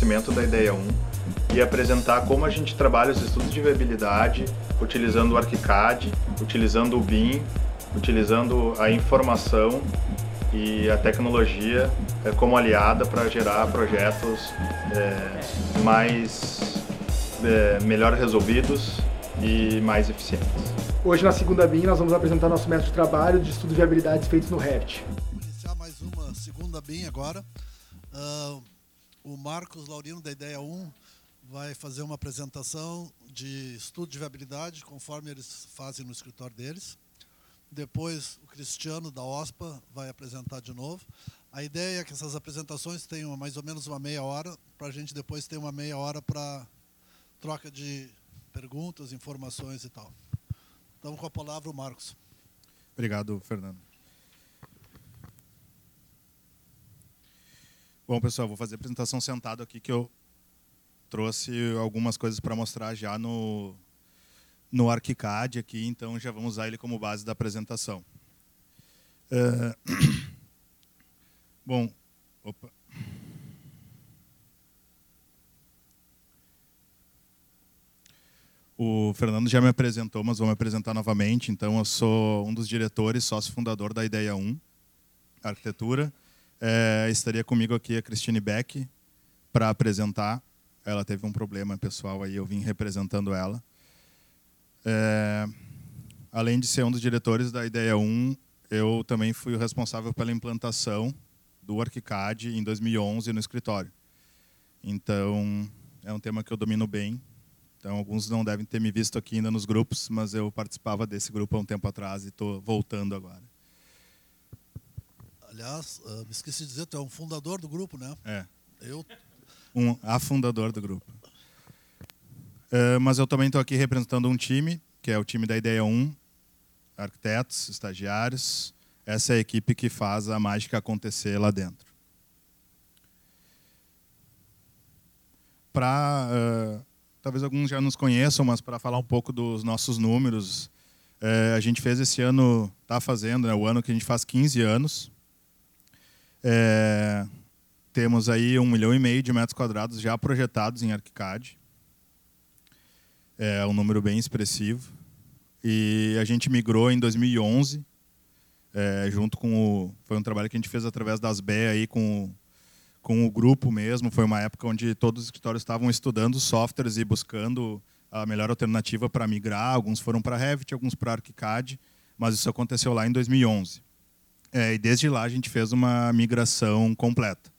conhecimento da ideia 1 e apresentar como a gente trabalha os estudos de viabilidade utilizando o ArchiCAD, utilizando o BIM, utilizando a informação e a tecnologia é, como aliada para gerar projetos é, mais é, melhor resolvidos e mais eficientes. Hoje na segunda BIM nós vamos apresentar nosso método de trabalho de estudo de viabilidades feitos no Revit. Vamos iniciar mais uma segunda BIM agora. Uh, o Marcos Laurino da Ideia 1 vai fazer uma apresentação de estudo de viabilidade, conforme eles fazem no escritório deles. Depois o Cristiano da OSPA vai apresentar de novo. A ideia é que essas apresentações tenham mais ou menos uma meia hora, para a gente depois ter uma meia hora para troca de perguntas, informações e tal. Então, com a palavra o Marcos. Obrigado, Fernando. Bom, pessoal, vou fazer a apresentação sentado aqui, que eu trouxe algumas coisas para mostrar já no, no ArchiCAD aqui, então já vamos usar ele como base da apresentação. Uh, bom, opa. O Fernando já me apresentou, mas vou me apresentar novamente. Então, eu sou um dos diretores, sócio fundador da Ideia 1, Arquitetura. É, estaria comigo aqui a Christine Beck para apresentar. Ela teve um problema pessoal aí, eu vim representando ela. É, além de ser um dos diretores da Ideia 1, eu também fui o responsável pela implantação do ArchiCAD em 2011 no escritório. Então, é um tema que eu domino bem. Então, alguns não devem ter me visto aqui ainda nos grupos, mas eu participava desse grupo há um tempo atrás e estou voltando agora. Aliás, uh, me esqueci de dizer, tu é um fundador do grupo, né? É. Eu... Um afundador do grupo. Uh, mas eu também estou aqui representando um time, que é o time da Ideia 1, arquitetos, estagiários. Essa é a equipe que faz a mágica acontecer lá dentro. Para, uh, talvez alguns já nos conheçam, mas para falar um pouco dos nossos números, uh, a gente fez esse ano, está fazendo, é né, o ano que a gente faz 15 anos. É, temos aí um milhão e meio de metros quadrados já projetados em ArchiCAD. É um número bem expressivo. E a gente migrou em 2011, é, junto com o. Foi um trabalho que a gente fez através das BE aí com, com o grupo mesmo. Foi uma época onde todos os escritórios estavam estudando softwares e buscando a melhor alternativa para migrar. Alguns foram para Revit, alguns para ArchiCAD, mas isso aconteceu lá em 2011. É, e desde lá a gente fez uma migração completa.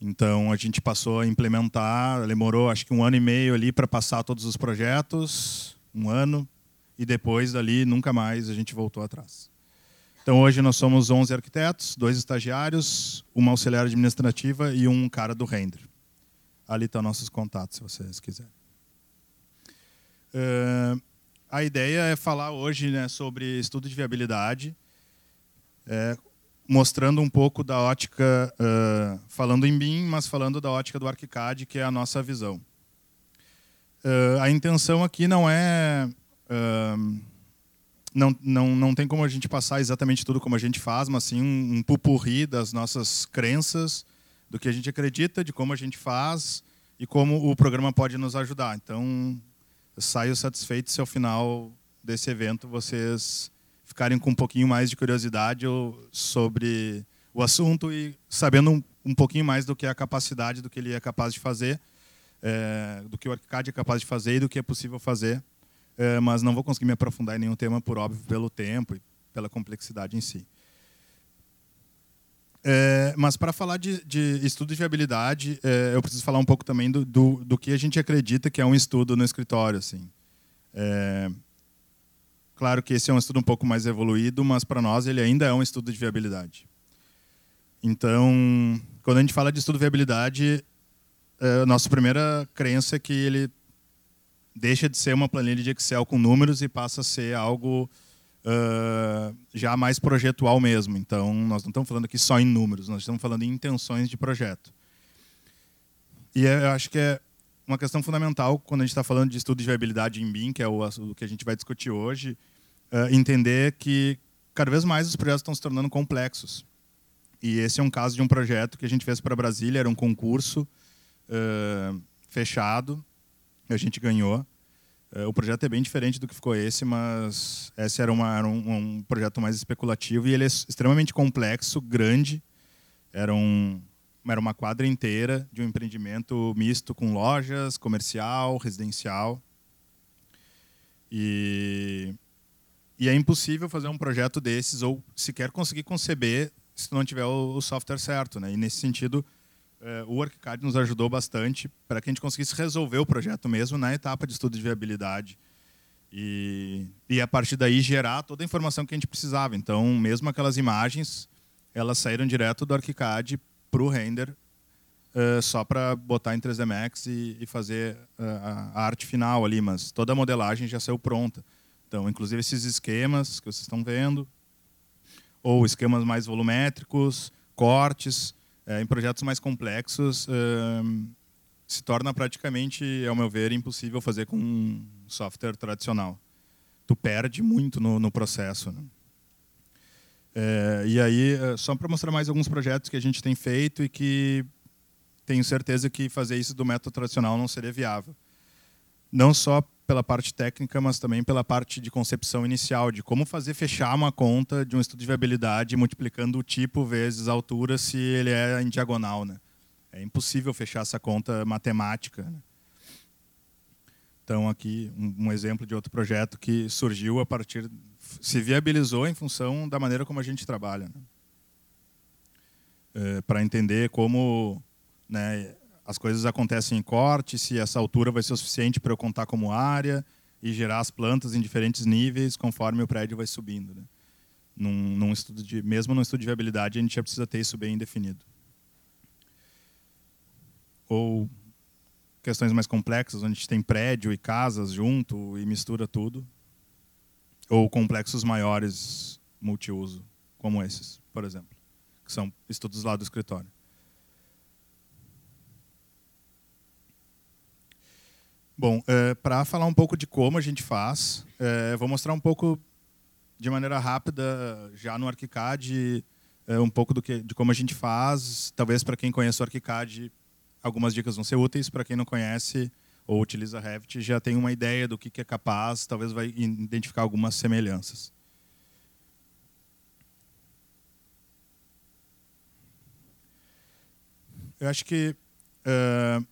Então a gente passou a implementar, demorou acho que um ano e meio ali para passar todos os projetos, um ano, e depois dali nunca mais a gente voltou atrás. Então hoje nós somos 11 arquitetos, dois estagiários, uma auxiliar administrativa e um cara do render. Ali estão nossos contatos, se vocês quiserem. Uh, a ideia é falar hoje né, sobre estudo de viabilidade, é, mostrando um pouco da ótica, uh, falando em BIM, mas falando da ótica do ArchiCAD, que é a nossa visão. Uh, a intenção aqui não é... Uh, não, não, não tem como a gente passar exatamente tudo como a gente faz, mas sim um, um pupurri das nossas crenças, do que a gente acredita, de como a gente faz e como o programa pode nos ajudar. Então, saio satisfeito se ao final desse evento vocês ficarem com um pouquinho mais de curiosidade sobre o assunto e sabendo um, um pouquinho mais do que é a capacidade, do que ele é capaz de fazer, é, do que o ArchiCAD é capaz de fazer e do que é possível fazer. É, mas não vou conseguir me aprofundar em nenhum tema, por óbvio, pelo tempo e pela complexidade em si. É, mas para falar de, de, estudo de viabilidade, é, eu preciso falar um pouco também do, do, do, que a gente acredita que é um estudo no escritório. Assim. É, Claro que esse é um estudo um pouco mais evoluído, mas para nós ele ainda é um estudo de viabilidade. Então, quando a gente fala de estudo de viabilidade, a nossa primeira crença é que ele deixa de ser uma planilha de Excel com números e passa a ser algo uh, já mais projetual mesmo. Então, nós não estamos falando aqui só em números, nós estamos falando em intenções de projeto. E eu acho que é uma questão fundamental quando a gente está falando de estudo de viabilidade em BIM, que é o, o que a gente vai discutir hoje, uh, entender que cada vez mais os projetos estão se tornando complexos. E esse é um caso de um projeto que a gente fez para Brasília, era um concurso uh, fechado, a gente ganhou. Uh, o projeto é bem diferente do que ficou esse, mas esse era, uma, era um, um, projeto mais especulativo e ele é extremamente complexo, grande. Era, um, era uma quadra inteira de um empreendimento misto com lojas, comercial, residencial. E, e é impossível fazer um projeto desses ou sequer conseguir conceber se não tiver o, o software certo. Né? E nesse sentido, é, o ArchiCAD nos ajudou bastante para que a gente conseguisse resolver o projeto mesmo na etapa de estudo de viabilidade. E, e a partir daí gerar toda a informação que a gente precisava. Então, mesmo aquelas imagens, elas saíram direto do ArchiCAD para o render, uh, só para botar em 3D Max e, e fazer uh, a arte final ali, mas toda a modelagem já saiu pronta. Então, inclusive esses esquemas que vocês estão vendo, ou esquemas mais volumétricos, cortes, é, em projetos mais complexos, se torna praticamente, ao meu ver, impossível fazer com um software tradicional. Tu perde muito no, no processo. Né? É, e aí, é, só para mostrar mais alguns projetos que a gente tem feito e que tenho certeza que fazer isso do método tradicional não seria viável. Não só pela parte técnica, mas também pela parte de concepção inicial, de como fazer fechar uma conta de um estudo de viabilidade multiplicando o tipo vezes a altura se ele é em diagonal. Né? É impossível fechar essa conta matemática. Né? Então, aqui um, um, exemplo de outro projeto que surgiu a partir. Se viabilizou em função da maneira como a gente trabalha. Né? É, Para entender como né, as coisas acontecem em corte, se essa altura vai ser o suficiente para eu contar como área e gerar as plantas em diferentes níveis conforme o prédio vai subindo. Né? Num, num estudo de, mesmo num estudo de viabilidade, a gente já precisa ter isso bem definido. Ou questões mais complexas, onde a gente tem prédio e casas junto e mistura tudo. Ou complexos maiores multiuso, como esses, por exemplo, que são estudos lá do escritório. Bom, é, para falar um pouco de como a gente faz, é, vou mostrar um pouco de maneira rápida, já no ArchiCAD, é, um pouco do que, de como a gente faz. Talvez para quem conhece o ArchiCAD, algumas dicas vão ser úteis. Para quem não conhece ou utiliza Revit, já tem uma ideia do que, é capaz, talvez vai identificar algumas semelhanças. Eu acho que uh,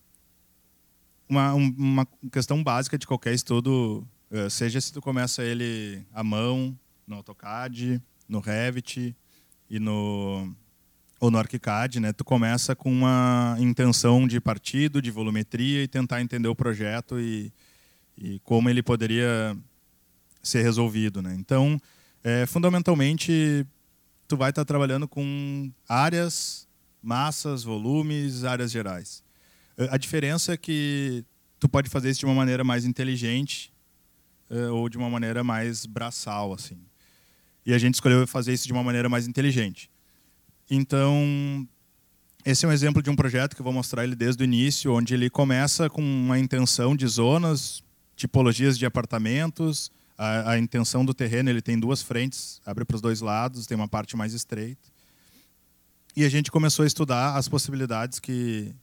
uma, uma questão básica de qualquer estudo, eh, seja se tu começa ele à mão, no AutoCAD, no Revit e no ou no ArchiCAD, né? Tu começa com uma intenção de partido, de volumetria e tentar entender o projeto e, e como ele poderia ser resolvido, né? Então, é, fundamentalmente, tu vai estar trabalhando com áreas, massas, volumes, áreas gerais. A diferença é que tu pode fazer isso de uma maneira mais inteligente uh, ou de uma maneira mais braçal, assim. E a gente escolheu fazer isso de uma maneira mais inteligente. Então, esse é um exemplo de um projeto que eu vou mostrar ele desde o início, onde ele começa com uma intenção de zonas, tipologias de apartamentos, a, a intenção do terreno, ele tem duas frentes, abre para os dois lados, tem uma parte mais estreita. E a gente começou a estudar as possibilidades que,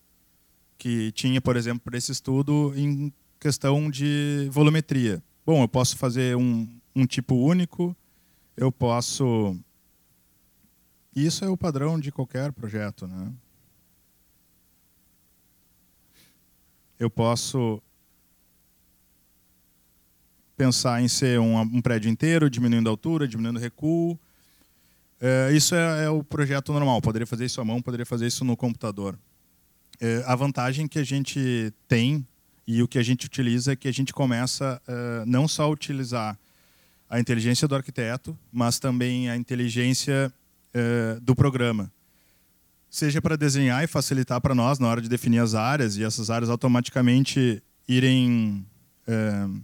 que tinha, por exemplo, para esse estudo em questão de volumetria. Bom, eu posso fazer um, um tipo único, eu posso. Isso é o padrão de qualquer projeto, né? Eu posso pensar em ser um, um prédio inteiro, diminuindo a altura, diminuindo o recuo. É, isso é, é o projeto normal. Poderia fazer isso à mão, poderia fazer isso no computador. É, a vantagem que a gente tem e o que a gente utiliza é que a gente começa uh, não só a utilizar a inteligência do arquiteto, mas também a inteligência uh, do programa. Seja para desenhar e facilitar para nós na hora de definir as áreas e essas áreas automaticamente irem uh,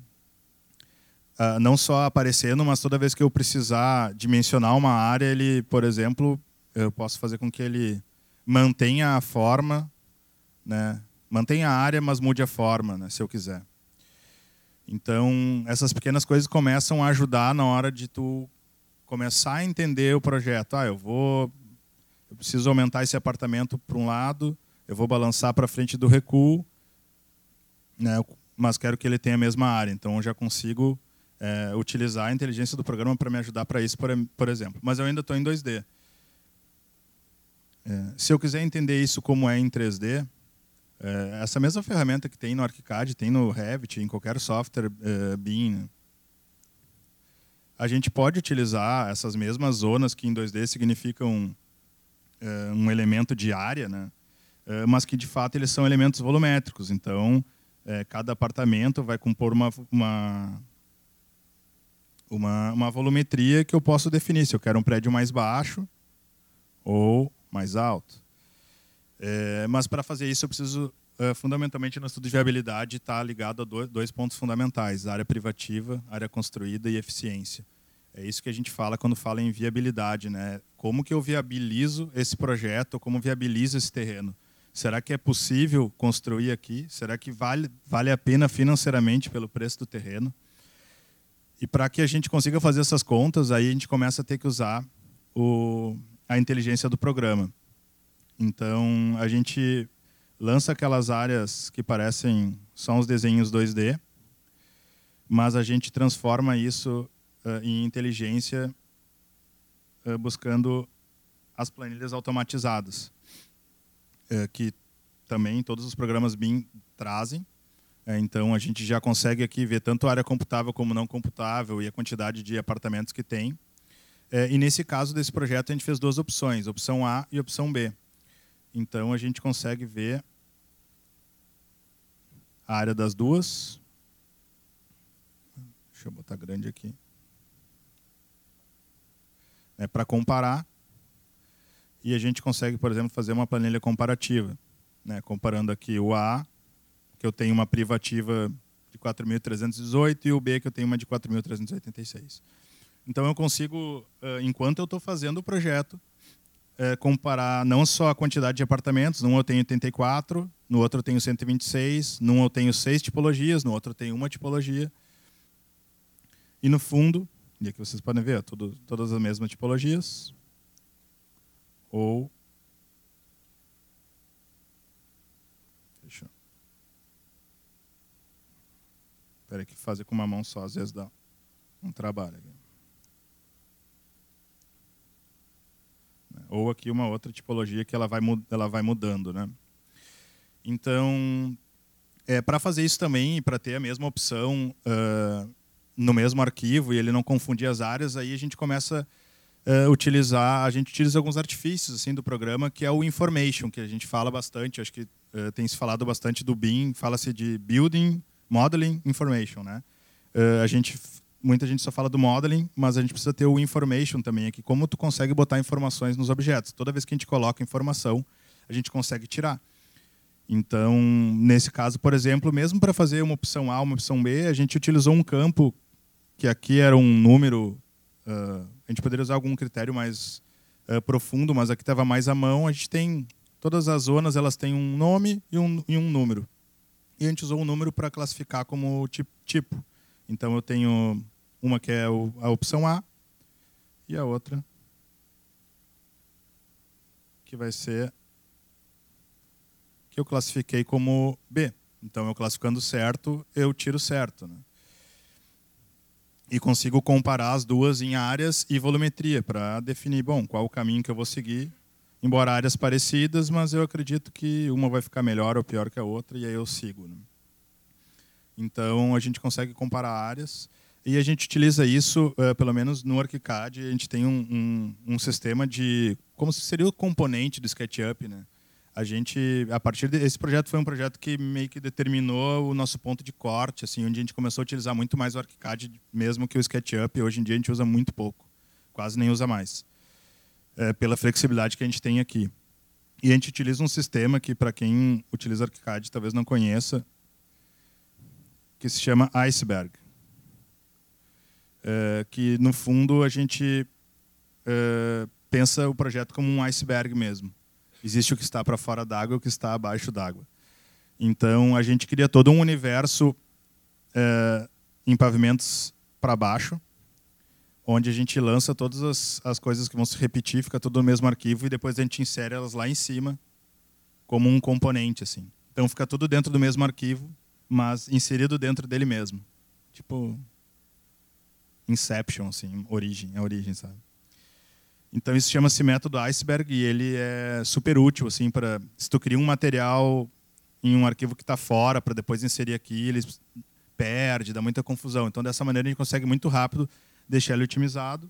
não só aparecendo, mas toda vez que eu precisar dimensionar uma área, ele, por exemplo, eu posso fazer com que ele mantenha a forma né? Mantenha a área, mas mude a forma, né, se eu quiser. Então, essas pequenas coisas começam a ajudar na hora de tu começar a entender o projeto. Ah, eu vou eu preciso aumentar esse apartamento para um lado, eu vou balançar para frente do recuo, né, mas quero que ele tenha a mesma área. Então, eu já consigo é, utilizar a inteligência do programa para me ajudar para isso, por, exemplo. Mas eu ainda estou em 2D. É, se eu quiser entender isso como é em 3D, é, essa mesma ferramenta que tem no ArchiCAD, tem no Revit, em qualquer software é, BIM, a gente pode utilizar essas mesmas zonas que em 2D significam é, um elemento de área, né? É, mas que de fato eles são elementos volumétricos. Então, é, cada apartamento vai compor uma, uma, uma, uma volumetria que eu posso definir se eu quero um prédio mais baixo ou mais alto. É, mas para fazer isso eu preciso, é, fundamentalmente no estudo de viabilidade, estar tá ligado a dois, dois pontos fundamentais, área privativa, área construída e eficiência. É isso que a gente fala quando fala em viabilidade. Né? Como que eu viabilizo esse projeto, como viabilizo esse terreno? Será que é possível construir aqui? Será que vale, vale a pena financeiramente pelo preço do terreno? E para que a gente consiga fazer essas contas, aí a gente começa a ter que usar o, a inteligência do programa. Então, a gente lança aquelas áreas que parecem só uns desenhos 2D, mas a gente transforma isso uh, em inteligência uh, buscando as planilhas automatizadas, uh, que também todos os programas BIM trazem. então, a gente já consegue aqui ver tanto a área computável como não computável e a quantidade de apartamentos que tem. É, e nesse caso desse projeto a gente fez duas opções, opção A e opção B. Então a gente consegue ver a área das duas. Deixa eu botar grande aqui. É para comparar. E a gente consegue, por exemplo, fazer uma planilha comparativa. Né? Comparando aqui o A, que eu tenho uma privativa de 4.318, e o B, que eu tenho uma de 4.386. Então eu consigo, enquanto eu estou fazendo o projeto, comparar não só a quantidade de apartamentos, num eu tenho 84, no outro eu tenho 126, num eu tenho seis tipologias, no outro eu tenho uma tipologia. E no fundo, e aqui vocês podem ver, tudo, todas as mesmas tipologias. Ou Deixa. Espera que fazer com uma mão só às vezes dá um trabalho. Aqui. ou aqui uma outra tipologia que ela vai, ela vai mudando. Né? Então, é, para fazer isso também, para ter a mesma opção uh, no mesmo arquivo e ele não confundir as áreas, aí a gente começa a uh, utilizar, a gente utiliza alguns artifícios assim do programa, que é o information, que a gente fala bastante, acho que uh, tem se falado bastante do BIM, fala-se de building, modeling, information, né? a gente muita gente só fala do modeling, mas a gente precisa ter o information também aqui, como tu consegue botar informações nos objetos. Toda vez que a gente coloca informação, a gente consegue tirar. Então, nesse caso, por exemplo, mesmo para fazer uma opção A, uma opção B, a gente utilizou um campo que aqui era um número. Uh, a gente poderia usar algum critério mais uh, profundo, mas aqui estava mais à mão. A gente tem todas as zonas, elas têm um nome e um, e um número. E a gente usou o um número para classificar como tipo. Então eu tenho uma que é a opção A e a outra que vai ser que eu classifiquei como B. Então, eu classificando certo, eu tiro certo. Né? E consigo comparar as duas em áreas e volumetria para definir, bom, qual o caminho que eu vou seguir. Embora áreas parecidas, mas eu acredito que uma vai ficar melhor ou pior que a outra, e aí eu sigo. Né? Então, a gente consegue comparar áreas. E a gente utiliza isso, uh, pelo menos no ArchiCAD, a gente tem um, um, um, sistema de como seria o componente do SketchUp, né? A gente, a partir desse projeto foi um projeto que meio que determinou o nosso ponto de corte, assim, onde a gente começou a utilizar muito mais o ArchiCAD mesmo que o SketchUp. Hoje em dia a gente usa muito pouco, quase nem usa mais, é, pela flexibilidade que a gente tem aqui. E a gente utiliza um sistema que, para quem utiliza ArchiCAD, talvez não conheça, que se chama Iceberg é, que no fundo a gente é, pensa o projeto como um iceberg mesmo. Existe o que está para fora d'água e o que está abaixo d'água. Então a gente cria todo um universo é, em pavimentos para baixo, onde a gente lança todas as, as coisas que vão se repetir, fica tudo no mesmo arquivo e depois a gente insere elas lá em cima como um componente assim. Então fica tudo dentro do mesmo arquivo, mas inserido dentro dele mesmo. Tipo Inception assim, origem, a origem, sabe? Então isso chama-se método iceberg e ele é super útil assim para se tu cria um material em um arquivo que está fora para depois inserir aqui, ele perde, dá muita confusão. Então dessa maneira a gente consegue muito rápido deixar ele otimizado.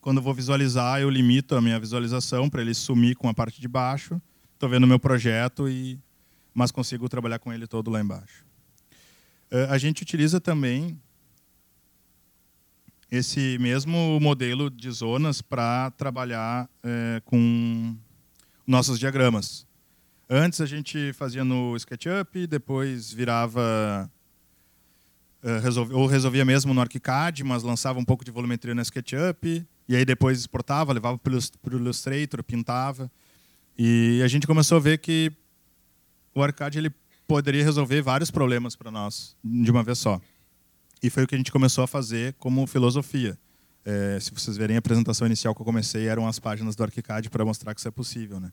Quando eu vou visualizar, eu limito a minha visualização para ele sumir com a parte de baixo. Estou vendo o meu projeto e mas consigo trabalhar com ele todo lá embaixo. Eh, a gente utiliza também esse mesmo modelo de zonas para trabalhar é, com nossos diagramas. Antes a gente fazia no SketchUp, depois virava é, ou resolvia mesmo no ArchiCAD, mas lançava um pouco de volumetria no SketchUp, e aí depois exportava, levava para o Illustrator, pintava. E a gente começou a ver que o ArchiCAD ele poderia resolver vários problemas para nós de uma vez só. E foi o que a gente começou a fazer como filosofia. É, se vocês verem a apresentação inicial que eu comecei, eram as páginas do ArchiCAD para mostrar que isso é possível. Né?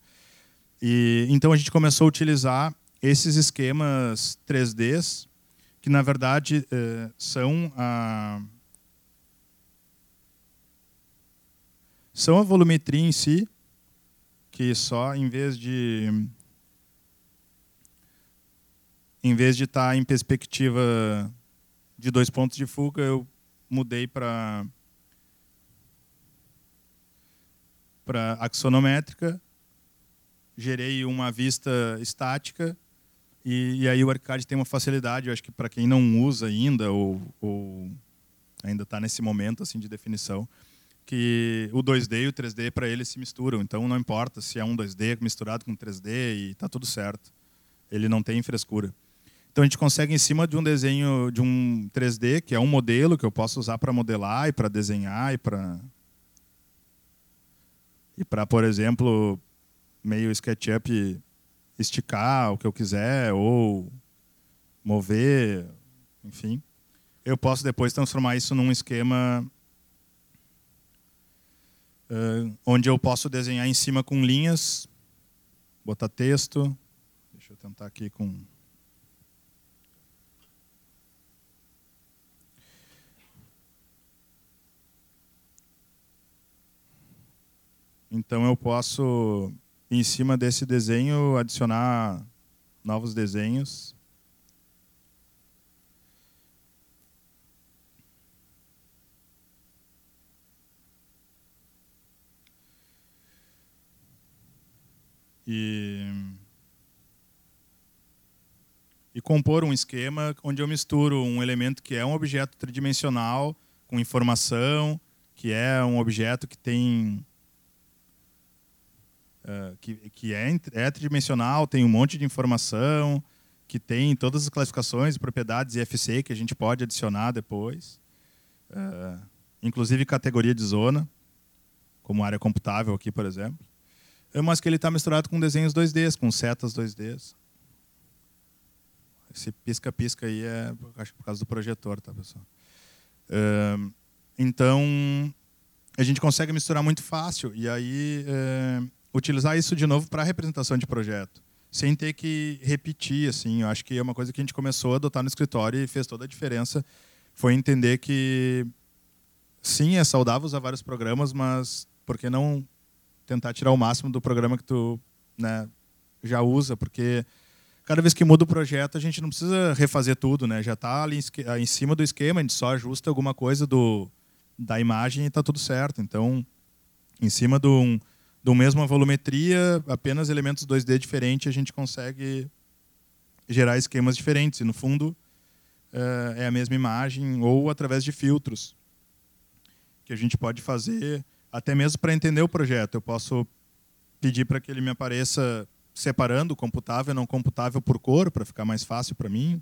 E, então a gente começou a utilizar esses esquemas 3Ds, que na verdade é, são a, são a volumetria em si, que só em vez de em vez de estar tá em perspectiva de dois pontos de fuga, eu mudei para para axonométrica, gerei uma vista estática e, e, aí o ArchiCAD tem uma facilidade, eu acho que para quem não usa ainda ou, ou ainda está nesse momento assim de definição, que o 2D e o 3D para ele se misturam. Então não importa se é um 2D misturado com 3D e está tudo certo. Ele não tem frescura. Então a gente consegue em cima de um desenho de um 3D, que é um modelo que eu posso usar para modelar e para desenhar e para e para, por exemplo, meio SketchUp esticar o que eu quiser ou mover, enfim. Eu posso depois transformar isso num esquema uh, onde eu posso desenhar em cima com linhas, botar texto. Deixa eu tentar aqui com Então eu posso, em cima desse desenho, adicionar novos desenhos. E, e compor um esquema onde eu misturo um elemento que é um objeto tridimensional com informação, que é um objeto que tem uh, que, que é, é tridimensional, tem um monte de informação, que tem todas as classificações, propriedades IFC que a gente pode adicionar depois, uh, inclusive categoria de zona, como área computável aqui, por exemplo, é, mas que ele está misturado com desenhos 2D, com setas 2D. Esse pisca-pisca aí é acho, por causa do projetor, tá, pessoal? Uh, então, a gente consegue misturar muito fácil. E aí, uh, utilizar isso de novo para representação de projeto, sem ter que repetir. Assim, eu acho que é uma coisa que a gente começou a adotar no escritório e fez toda a diferença. Foi entender que sim, é saudável usar vários programas, mas por que não tentar tirar o máximo do programa que tu né, já usa? Porque cada vez que muda o projeto, a gente não precisa refazer tudo, né? Já está ali em cima do esquema, a gente só ajusta alguma coisa do, da imagem e está tudo certo. Então, em cima de um, do mesma volumetria, apenas elementos 2D diferentes, a gente consegue gerar esquemas diferentes. E, no fundo, eh, é a mesma imagem, ou através de filtros, que a gente pode fazer, até mesmo para entender o projeto. Eu posso pedir para que ele me apareça separando computável e não computável por cor, para ficar mais fácil para mim.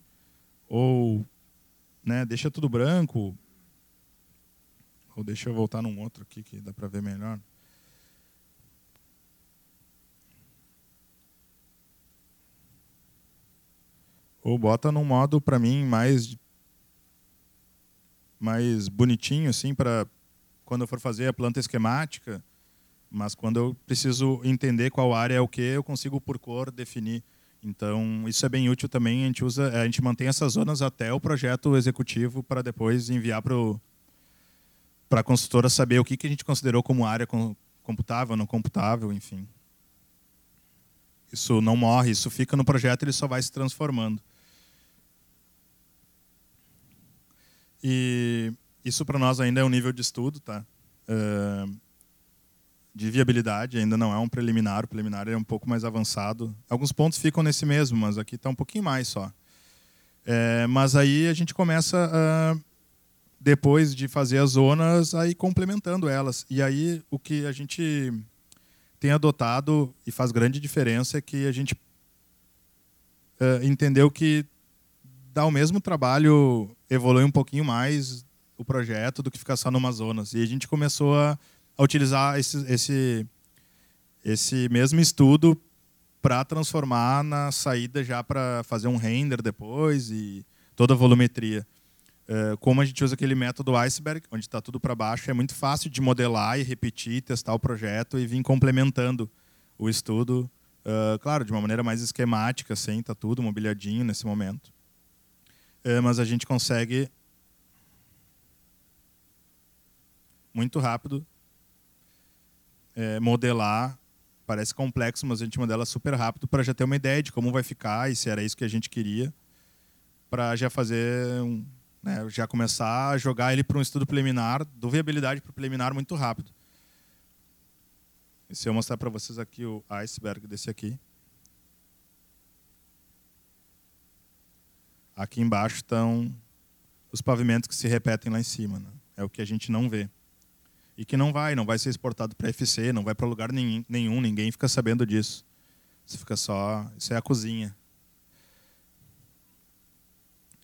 Ou né, deixa tudo branco. Ou deixa eu voltar num outro aqui que dá para ver melhor. Ou bota num modo para mim mais mais bonitinho assim para quando eu for fazer a planta esquemática, Mas quando eu preciso entender qual área é o que, eu consigo por cor definir. Então, isso é bem útil também. A gente usa, a gente mantém essas zonas até o projeto executivo para depois enviar para para a consultora saber o que, que a gente considerou como área computável, não computável, enfim. Isso não morre, isso fica no projeto, ele só vai se transformando. E isso para nós ainda é um nível de estudo, tá? Uh, de viabilidade, ainda não é um preliminar, o preliminar é um pouco mais avançado. Alguns pontos ficam nesse mesmo, mas aqui está um pouquinho mais só. É, mas aí a gente começa, depois de fazer as zonas, aí complementando elas. E aí o que a gente tem adotado e faz grande diferença é que a gente é, entendeu que dá o mesmo trabalho, evolui um pouquinho mais o projeto do que ficar só numa zonas. E a gente começou a a utilizar esse, esse, esse mesmo estudo para transformar na saída já para fazer um render depois e toda a volumetria. É, como a gente usa aquele método iceberg, onde está tudo para baixo, é muito fácil de modelar e repetir, testar o projeto e vir complementando o estudo, claro, de uma maneira mais esquemática, sem está tudo mobiliadinho nesse momento. É, mas a gente consegue muito rápido é, modelar. Parece complexo, mas a gente modela super rápido para já ter uma ideia de como vai ficar e se era isso que a gente queria, para já fazer, um, né, já começar a jogar ele para um estudo preliminar, do viabilidade para o preliminar muito rápido. E se eu mostrar para vocês aqui o iceberg desse aqui. Aqui embaixo estão os pavimentos que se repetem lá em cima. Né? É o que a gente não vê e que não vai, não vai ser exportado para FC, não vai para lugar nenhum, ninguém fica sabendo disso. Isso fica só, isso é a cozinha.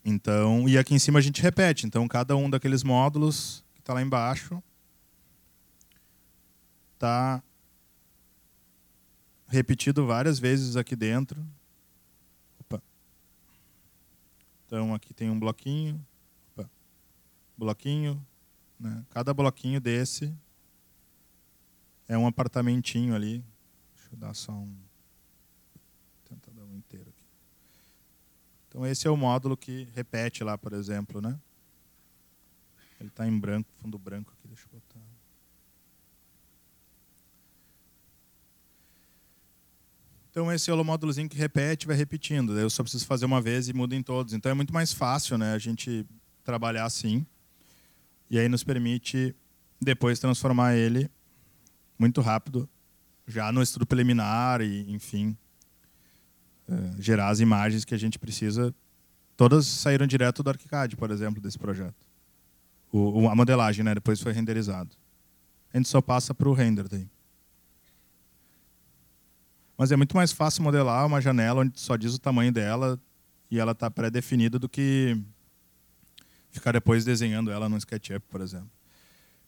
Então, e aqui em cima a gente repete. Então, cada um daqueles módulos que está lá embaixo está repetido várias vezes aqui dentro. Opa. Então, aqui tem um bloquinho, Opa. bloquinho, né? Cada bloquinho desse é um apartamentinho ali. Deixa eu dar só um. Tentar dar um inteiro aqui. Então esse é o módulo que repete lá, por exemplo, né? Ele está em branco, fundo branco aqui. Deixa eu botar. Então esse é o módulozinho que repete, vai repetindo. Eu só preciso fazer uma vez e muda em todos. Então é muito mais fácil, né? A gente trabalhar assim. E aí nos permite depois transformar ele muito rápido, já no estudo preliminar e, enfim, é, gerar as imagens que a gente precisa. Todas saíram direto do ArchiCAD, por exemplo, desse projeto. O, a modelagem, né? Depois foi renderizado. A gente só passa para o render daí. Mas é muito mais fácil modelar uma janela onde só diz o tamanho dela e ela está pré-definida do que ficar depois desenhando ela no SketchUp, por exemplo.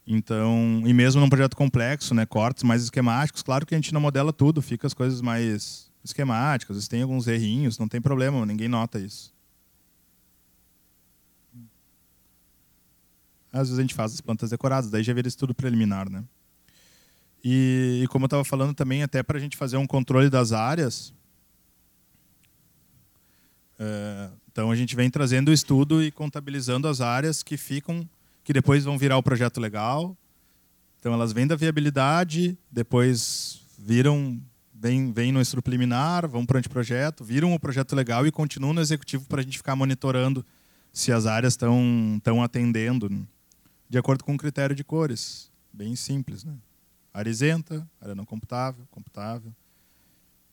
Então, e mesmo num projeto complexo, né, cortes mais esquemáticos, claro que a gente não modela tudo, fica as coisas mais esquemáticas, tem alguns errinhos, não tem problema, ninguém nota isso. Às vezes a gente faz as plantas decoradas, daí já vira estudo preliminar, né? E, e como eu estava falando também, até para a gente fazer um controle das áreas, é, então a gente vem trazendo o estudo e contabilizando as áreas que ficam, que depois vão virar o projeto legal. Então elas vêm da viabilidade, depois viram, vêm, vêm no estudo preliminar, vão para o anteprojeto, viram o projeto legal e continuam no executivo para a gente ficar monitorando se as áreas estão atendendo né? de acordo com o critério de cores, bem simples, né? Área isenta, área não computável, computável.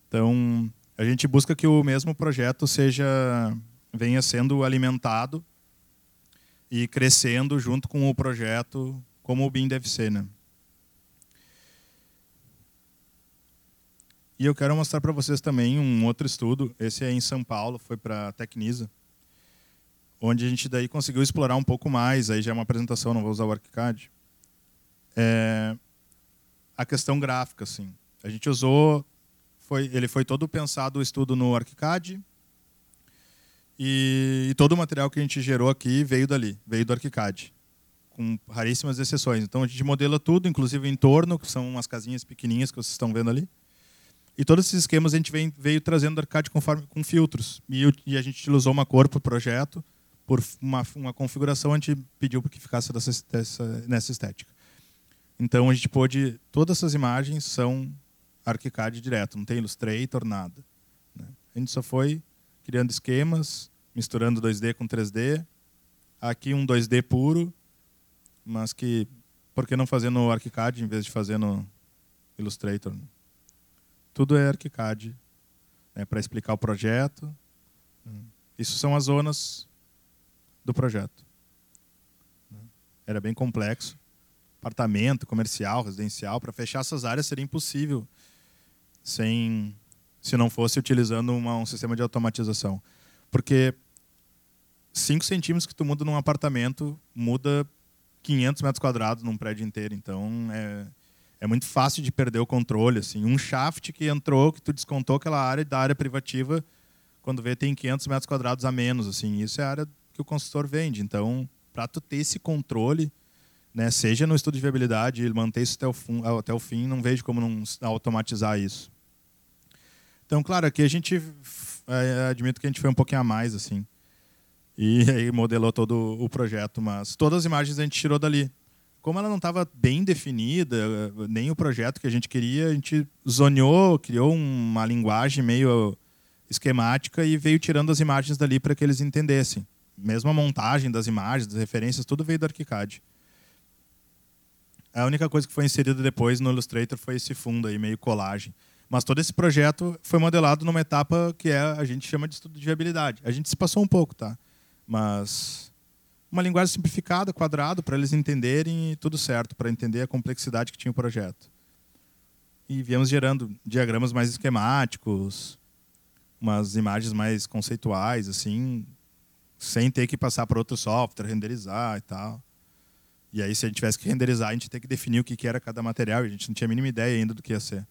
Então a gente busca que o mesmo projeto seja venha sendo alimentado e crescendo junto com o projeto, como o BIM deve ser. Né? E eu quero mostrar para vocês também um outro estudo, esse é em São Paulo, foi para a Tecnisa, onde a gente daí conseguiu explorar um pouco mais, aí já é uma apresentação, não vou usar o ArchiCAD, é, a questão gráfica. Assim. A gente usou, foi, ele foi todo pensado o estudo no ArchiCAD, e, e, todo o material que a gente gerou aqui veio dali, veio do ArchiCAD. com raríssimas exceções. Então a gente modela tudo, inclusive o entorno, que são umas casinhas pequenininhas que vocês estão vendo ali. E todos esses esquemas a gente vem, veio trazendo do arcade conforme, com filtros. E, e a gente utilizou uma cor para o projeto, por uma, uma configuração a gente pediu para que ficasse dessa, dessa, nessa estética. Então a gente pôde, todas essas imagens são ArchiCAD direto, não tem Illustrator, nada. Né? A gente só foi criando esquemas, misturando 2D com 3D. Aqui um 2D puro, mas que por que não fazer no ArchiCAD em vez de fazer no Illustrator? Tudo é ArchiCAD né, para explicar o projeto. Isso são as zonas do projeto. Era bem complexo. Apartamento, comercial, residencial, para fechar essas áreas seria impossível sem se não fosse utilizando uma, um sistema de automatização. Porque 5 centímetros que tu muda num apartamento muda 500 metros quadrados num prédio inteiro. Então, é, é muito fácil de perder o controle. Assim. Um shaft que entrou, que tu descontou aquela área da área privativa, quando vê tem 500 metros quadrados a menos. Assim. Isso é a área que o consultor vende. Então, para tu ter esse controle, né, seja no estudo de viabilidade, manter isso até o, fim, até o fim, não vejo como não automatizar isso. Então, claro, aqui a gente é, admito que a gente foi um pouquinho a mais, assim. E aí modelou todo o projeto, mas todas as imagens a gente tirou dali. Como ela não estava bem definida, nem o projeto que a gente queria, a gente zoneou, criou uma linguagem meio esquemática e veio tirando as imagens dali para que eles entendessem. Mesmo a montagem das imagens, das referências, tudo veio do ArchiCAD. A única coisa que foi inserida depois no Illustrator foi esse fundo aí, meio colagem. Mas todo esse projeto foi modelado numa etapa que é a gente chama de estudo de viabilidade. A gente se passou um pouco, tá? Mas uma linguagem simplificada, quadrado, para eles entenderem tudo certo, para entender a complexidade que tinha o projeto. E viemos gerando diagramas mais esquemáticos, umas imagens mais conceituais, assim, sem ter que passar para outro software, renderizar e tal. E aí, se a gente tivesse que renderizar, a gente tinha que definir o que era cada material, e a gente não tinha a mínima ideia ainda do que ia ser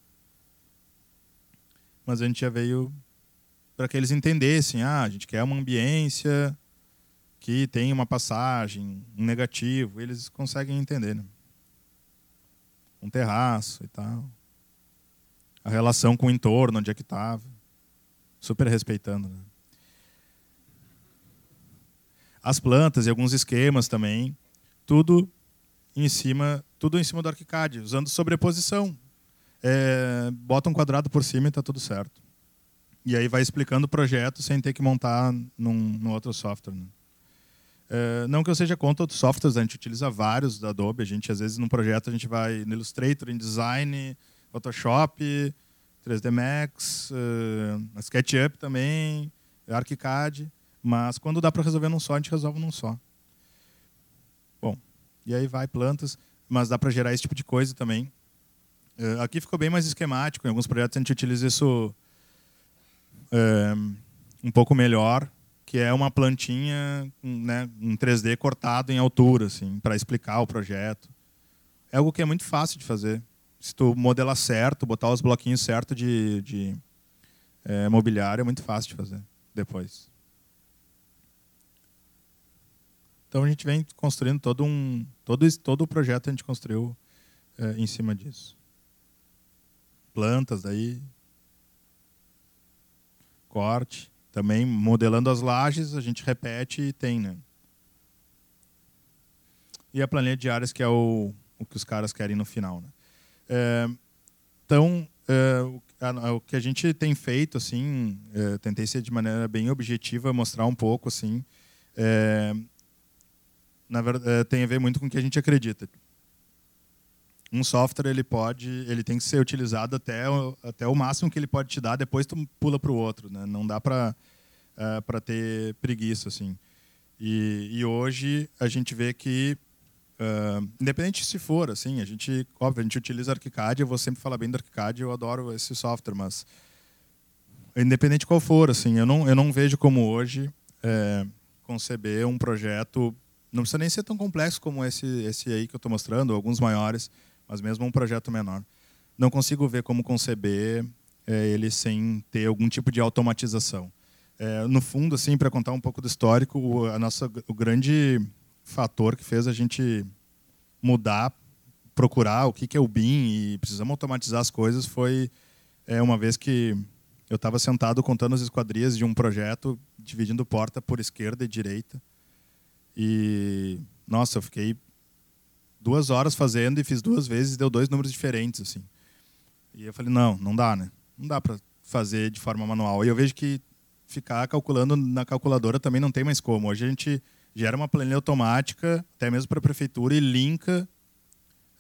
mas a gente já veio para que eles entendessem, ah, a gente quer uma ambiência que tem uma passagem, um negativo, eles conseguem entender, né? Um terraço e tal. A relação com o entorno, onde é que estava. Super respeitando. Né? As plantas e alguns esquemas também. Tudo em cima, tudo em cima do ArchiCAD, usando sobreposição é, bota um quadrado por cima e está tudo certo. E aí vai explicando o projeto sem ter que montar num, num outro software. Né? É, não que eu seja contra outros softwares, a gente utiliza vários da Adobe. A gente, às vezes, num projeto, a gente vai no Illustrator, InDesign, Photoshop, 3D Max, uh, SketchUp também, ArchiCAD. Mas quando dá para resolver num só, a gente resolve num só. E aí vai plantas, mas dá para gerar esse tipo de coisa também. Uh, aqui ficou bem mais esquemático. Em alguns projetos a gente utiliza isso uh, um pouco melhor, que é uma plantinha né, em 3D cortado em altura, assim, para explicar o projeto. É algo que é muito fácil de fazer. Se tu modelar certo, botar os bloquinhos certo de, de é, mobiliário, é muito fácil de fazer depois. Então a gente vem construindo todo um todo todo o projeto a gente construiu é, em cima disso plantas daí. Corte. Também modelando as lajes, a gente repete e tem, né? E a planilha de áreas, que é o, o que os caras querem no final. Né? É, então, é, o, a, o, que a gente tem feito, assim, tentei ser de maneira bem objetiva, mostrar um pouco, assim, na é, tem a ver muito com o que a gente acredita um software ele pode, ele tem que ser utilizado até até o máximo que ele pode te dar, depois tu pula para o outro, né? Não dá para é, para ter preguiça assim. E, e, hoje a gente vê que uh, independente se for assim, a gente, óbvio, a gente utiliza ArchiCAD, eu vou sempre falar bem do ArchiCAD, eu adoro esse software, mas independente qual for, assim, eu não eu não vejo como hoje é, conceber um projeto não precisa nem ser tão complexo como esse esse aí que eu estou mostrando, alguns maiores mas mesmo um projeto menor. Não consigo ver como conceber é, ele sem ter algum tipo de automatização. É, no fundo, assim, para contar um pouco do histórico, o, a nossa, o grande fator que fez a gente mudar, procurar o que, que é o BIM e precisamos automatizar as coisas foi é, uma vez que eu estava sentado contando as esquadrias de um projeto, dividindo porta por esquerda e direita. E, nossa, eu fiquei duas horas fazendo e fiz duas vezes deu dois números diferentes, assim. E eu falei, não, não dá, né? Não dá para fazer de forma manual. E eu vejo que ficar calculando na calculadora também não tem mais como. Hoje a gente gera uma planilha automática, até mesmo para a prefeitura, e linka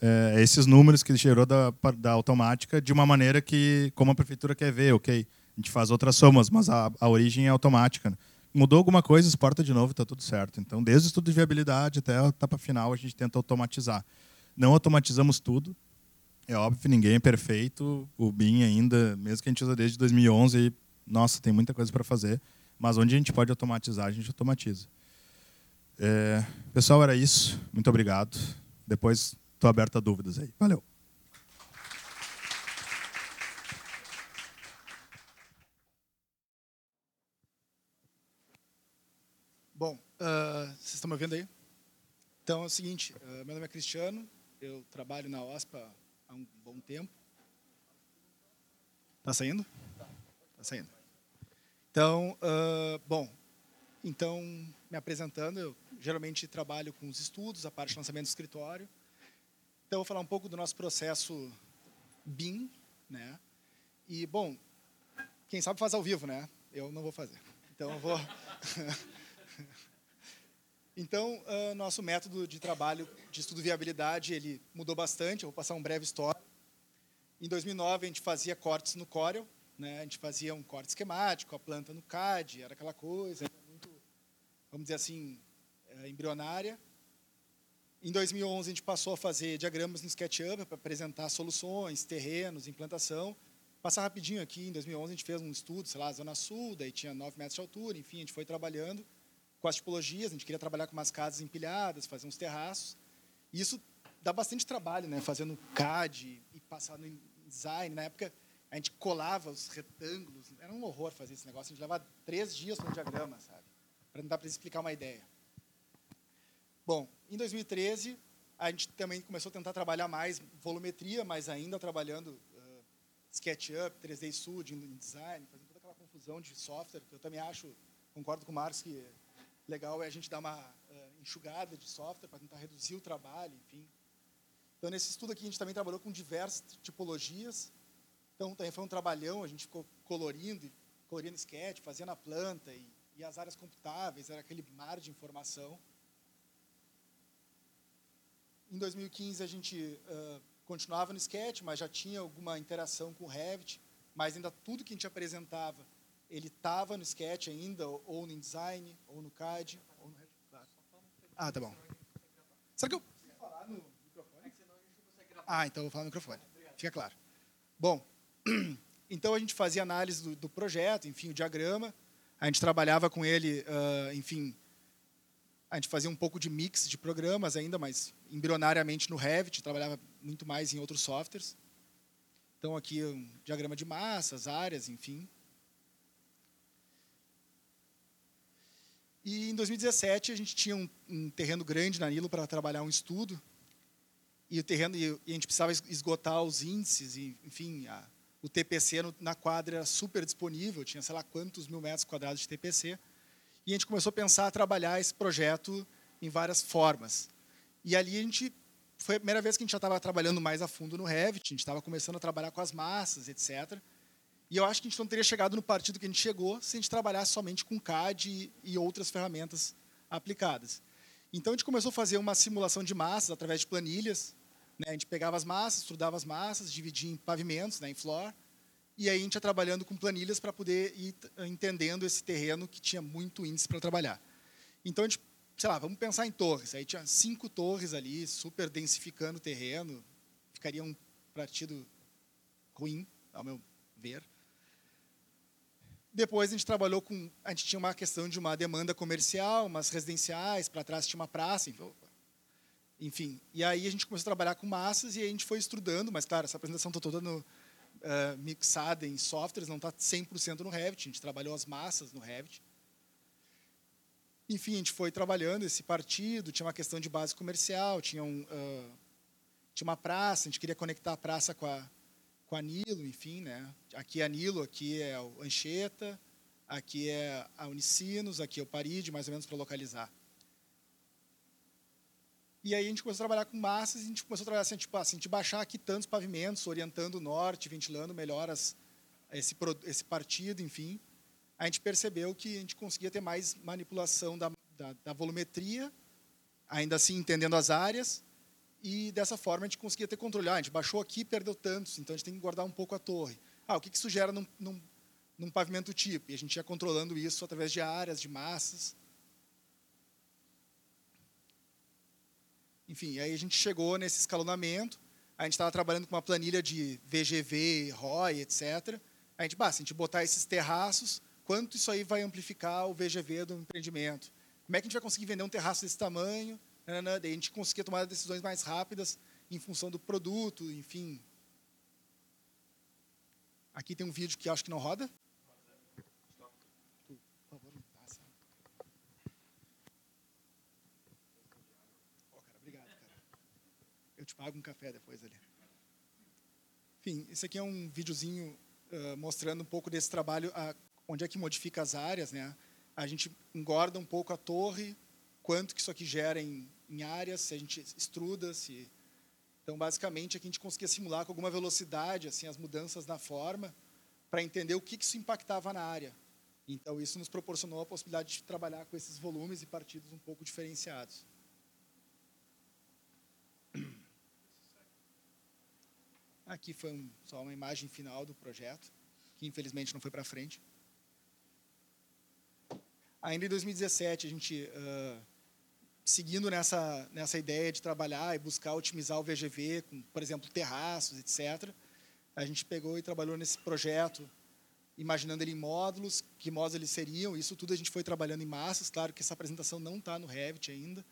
é, esses números que gerou da, da automática de uma maneira que, como a prefeitura quer ver, ok? A gente faz outras somas, mas a, a origem é automática. Né? Mudou alguma coisa, exporta de novo, está tudo certo. Então, desde o estudo de viabilidade até a etapa final, a gente tenta automatizar. Não automatizamos tudo. É óbvio ninguém é perfeito. O BIM ainda, mesmo que a gente usa desde 2011, nossa, tem muita coisa para fazer. Mas onde a gente pode automatizar, a gente automatiza. É, pessoal, era isso. Muito obrigado. Depois estou aberto a dúvidas aí. Valeu. Bom, uh, vocês estão me ouvindo aí? Então é o seguinte, uh, meu nome é Cristiano, eu trabalho na OSPA há um bom tempo. Tá saindo? Tá saindo. Então, uh, bom, então me apresentando, eu geralmente trabalho com os estudos, a parte de lançamento do escritório. Então, eu vou falar um pouco do nosso processo BIM, né? E, bom, quem sabe faz ao vivo, né? Eu não vou fazer. Então, eu vou... Então, uh, nosso método de trabalho de estudo de viabilidade, ele mudou bastante, eu vou passar um breve histórico. Em 2009, a gente fazia cortes no Corel, né? a gente fazia um corte esquemático, a planta no CAD, era aquela coisa, muito, vamos dizer assim, eh, embrionária. Em 2011, a gente passou a fazer diagramas no SketchUp para apresentar soluções, terrenos, implantação. Passar rapidinho aqui, em 2011, a gente fez um estudo, sei lá, Zona Sul, daí tinha 9 metros de altura, enfim, a gente foi trabalhando com as tipologias, a gente queria trabalhar com umas casas empilhadas, fazer uns terraços. E isso dá bastante trabalho, né? Fazendo CAD e passar no design. Na época, a gente colava os retângulos. Era um horror fazer esse negócio. A gente levava três dias para um diagrama, sabe? Para tentar para explicar uma ideia. Bom, em 2013, a gente também começou a tentar trabalhar mais volumetria, mas ainda trabalhando uh, SketchUp, 3D Studio, InDesign, fazendo toda aquela confusão de software, que eu também acho, concordo com o Marcos, que legal é a gente dar uma uh, enxugada de software para tentar reduzir o trabalho, enfim. Então, nesse estudo aqui, a gente também trabalhou com diversas tipologias. Então, também foi um trabalhão, a gente ficou colorindo, colorindo sketch, fazendo a planta e, e as áreas computáveis, era aquele mar de informação. Em 2015, a gente uh, continuava no sketch, mas já tinha alguma interação com o Revit, mas ainda tudo que a gente apresentava ele estava no Sketch ainda, ou no InDesign, ou no CAD. Ou no... Ah, tá bom. Será que eu? Ah, então eu vou falar no microfone. Fica claro. Bom, então a gente fazia análise do, do projeto, enfim, o diagrama. A gente trabalhava com ele, uh, enfim, a gente fazia um pouco de mix de programas ainda, mas embrionariamente no Revit, trabalhava muito mais em outros softwares. Então aqui um diagrama de massas, áreas, enfim. E em 2017 a gente tinha um, um terreno grande na Nilo para trabalhar um estudo. E o terreno e, a gente precisava esgotar os índices e, enfim, a, o TPC no, na quadra era super disponível, tinha sei lá quantos mil metros quadrados de TPC. E a gente começou a pensar a trabalhar esse projeto em várias formas. E ali a gente foi a primeira vez que a gente já estava trabalhando mais a fundo no Revit, a gente estava começando a trabalhar com as massas, etc. E eu acho que a gente não teria chegado no partido que a gente chegou se a gente trabalhasse somente com CAD e outras ferramentas aplicadas. Então a gente começou a fazer uma simulação de massas através de planilhas. Né? A gente pegava as massas, estudava as massas, dividia em pavimentos, né, em floor, e aí a gente ia trabalhando com planilhas para poder ir entendendo esse terreno que tinha muito índice para trabalhar. Então a gente, sei lá, vamos pensar em torres. Aí tinha cinco torres ali, super densificando o terreno, ficaria um partido ruim, ao meu ver. Depois a gente trabalhou com. A gente tinha uma questão de uma demanda comercial, umas residenciais, para trás tinha uma praça. Enfim, e aí a gente começou a trabalhar com massas e a gente foi estudando, mas claro, essa apresentação está toda no, uh, mixada em softwares, não está 100% no Revit, a gente trabalhou as massas no Revit. Enfim, a gente foi trabalhando esse partido, tinha uma questão de base comercial, tinha, um, uh, tinha uma praça, a gente queria conectar a praça com a, com a Nilo, enfim, né? Aqui é a Nilo, aqui é o Anchieta, aqui é a Unicinos, aqui é o Paride, mais ou menos para localizar. E aí a gente começou a trabalhar com massas, a gente começou a trabalhar assim, tipo, assim, de baixar aqui tantos pavimentos, orientando o norte, ventilando melhor as, esse, esse partido, enfim. A gente percebeu que a gente conseguia ter mais manipulação da, da, da volumetria, ainda assim entendendo as áreas, e dessa forma a gente conseguia ter controle. Ah, a gente baixou aqui perdeu tantos, então a gente tem que guardar um pouco a torre. Ah, o que, isso gera num, num, num pavimento tipo? E a gente ia controlando isso através de áreas, de massas. Enfim, aí a gente chegou nesse escalonamento, a gente estava trabalhando com uma planilha de VGV, ROI, etc. A gente, bah, se a gente botar esses terraços, quanto isso aí vai amplificar o VGV do empreendimento? Como é que a gente vai conseguir vender um terraço desse tamanho? Daí a gente conseguia tomar decisões mais rápidas em função do produto, enfim. Aqui tem um vídeo que acho que não roda. te pago um café depois ali. Enfim, esse aqui é um videozinho uh, mostrando um pouco desse trabalho, uh, onde é que modifica as áreas, né? A gente engorda um pouco a torre, quanto que isso aqui gera em, em áreas, se a gente estruda, se... Então, basicamente, aqui a gente conseguia simular com alguma velocidade assim as mudanças na forma para entender o que, que isso impactava na área. Então, isso nos proporcionou a possibilidade de trabalhar com esses volumes e partidos um pouco diferenciados. Aqui foi um, só uma imagem final do projeto, que infelizmente não foi para frente. Ainda em 2017, a gente, uh, seguindo nessa, nessa ideia de trabalhar e buscar otimizar o VGV, com, por exemplo, terraços, etc., a gente pegou e trabalhou nesse projeto, imaginando ele em módulos, que módulos eles seriam. Isso tudo a gente foi trabalhando em massas. Claro que essa apresentação não está no Revit ainda,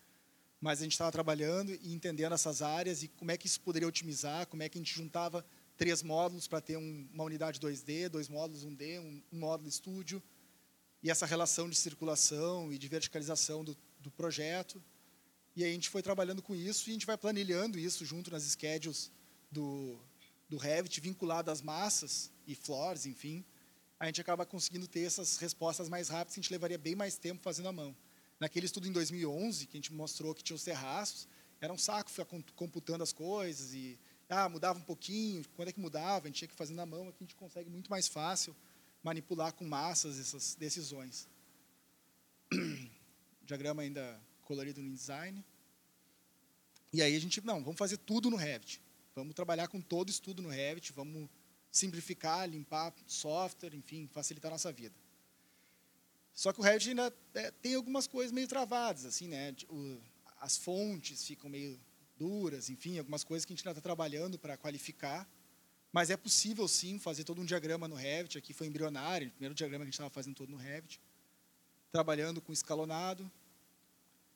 mas a gente estava trabalhando e entendendo essas áreas e como é que isso poderia otimizar, como é que a gente juntava três módulos para ter um, uma unidade 2D, dois módulos 1D, um, um, módulo estúdio, e essa relação de circulação e de verticalização do, do projeto. E aí a gente foi trabalhando com isso e a gente vai planilhando isso junto nas schedules do, do Revit, vinculado às massas e floors, enfim. A gente acaba conseguindo ter essas respostas mais rápidas, a gente levaria bem mais tempo fazendo à mão. Naquele estudo em 2011, que a gente mostrou que tinha os terraços, era um saco ficar computando as coisas e ah, mudava um pouquinho, quando é que mudava, a gente tinha que fazer na mão, aqui a gente consegue muito mais fácil manipular com massas essas decisões. Diagrama ainda colorido no design. E aí a gente, não, vamos fazer tudo no Revit. Vamos trabalhar com todo estudo no Revit, vamos simplificar, limpar software, enfim, facilitar a nossa vida. Só que o Revit ainda é, tem algumas coisas meio travadas, assim, né? As fontes ficam meio duras, enfim, algumas coisas que a gente ainda está trabalhando para qualificar. Mas é possível, sim, fazer todo um diagrama no Revit. Aqui foi embrionário, o primeiro diagrama que a gente estava fazendo todo no Revit. Trabalhando com escalonado,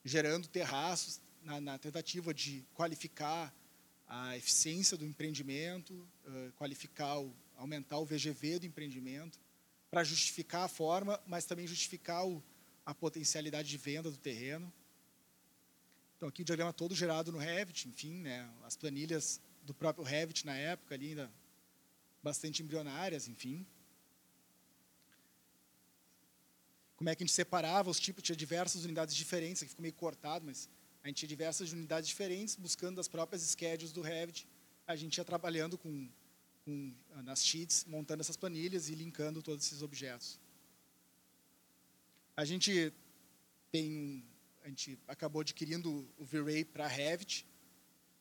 gerando terraços na, na tentativa de qualificar a eficiência do empreendimento, uh, qualificar, o, aumentar o VGV do empreendimento para justificar a forma, mas também justificar o, a potencialidade de venda do terreno. Então, aqui o diagrama todo gerado no Revit, enfim, né, as planilhas do próprio Revit na época, ali ainda bastante embrionárias, enfim. Como é que a gente separava os tipos, tinha diversas unidades diferentes, aqui ficou meio cortado, mas a gente tinha diversas unidades diferentes, buscando as próprias schedules do Revit. A gente ia trabalhando com com, ah, nas sheets, montando essas planilhas e linkando todos esses objetos. A gente tem, a gente acabou adquirindo o V-Ray para Revit,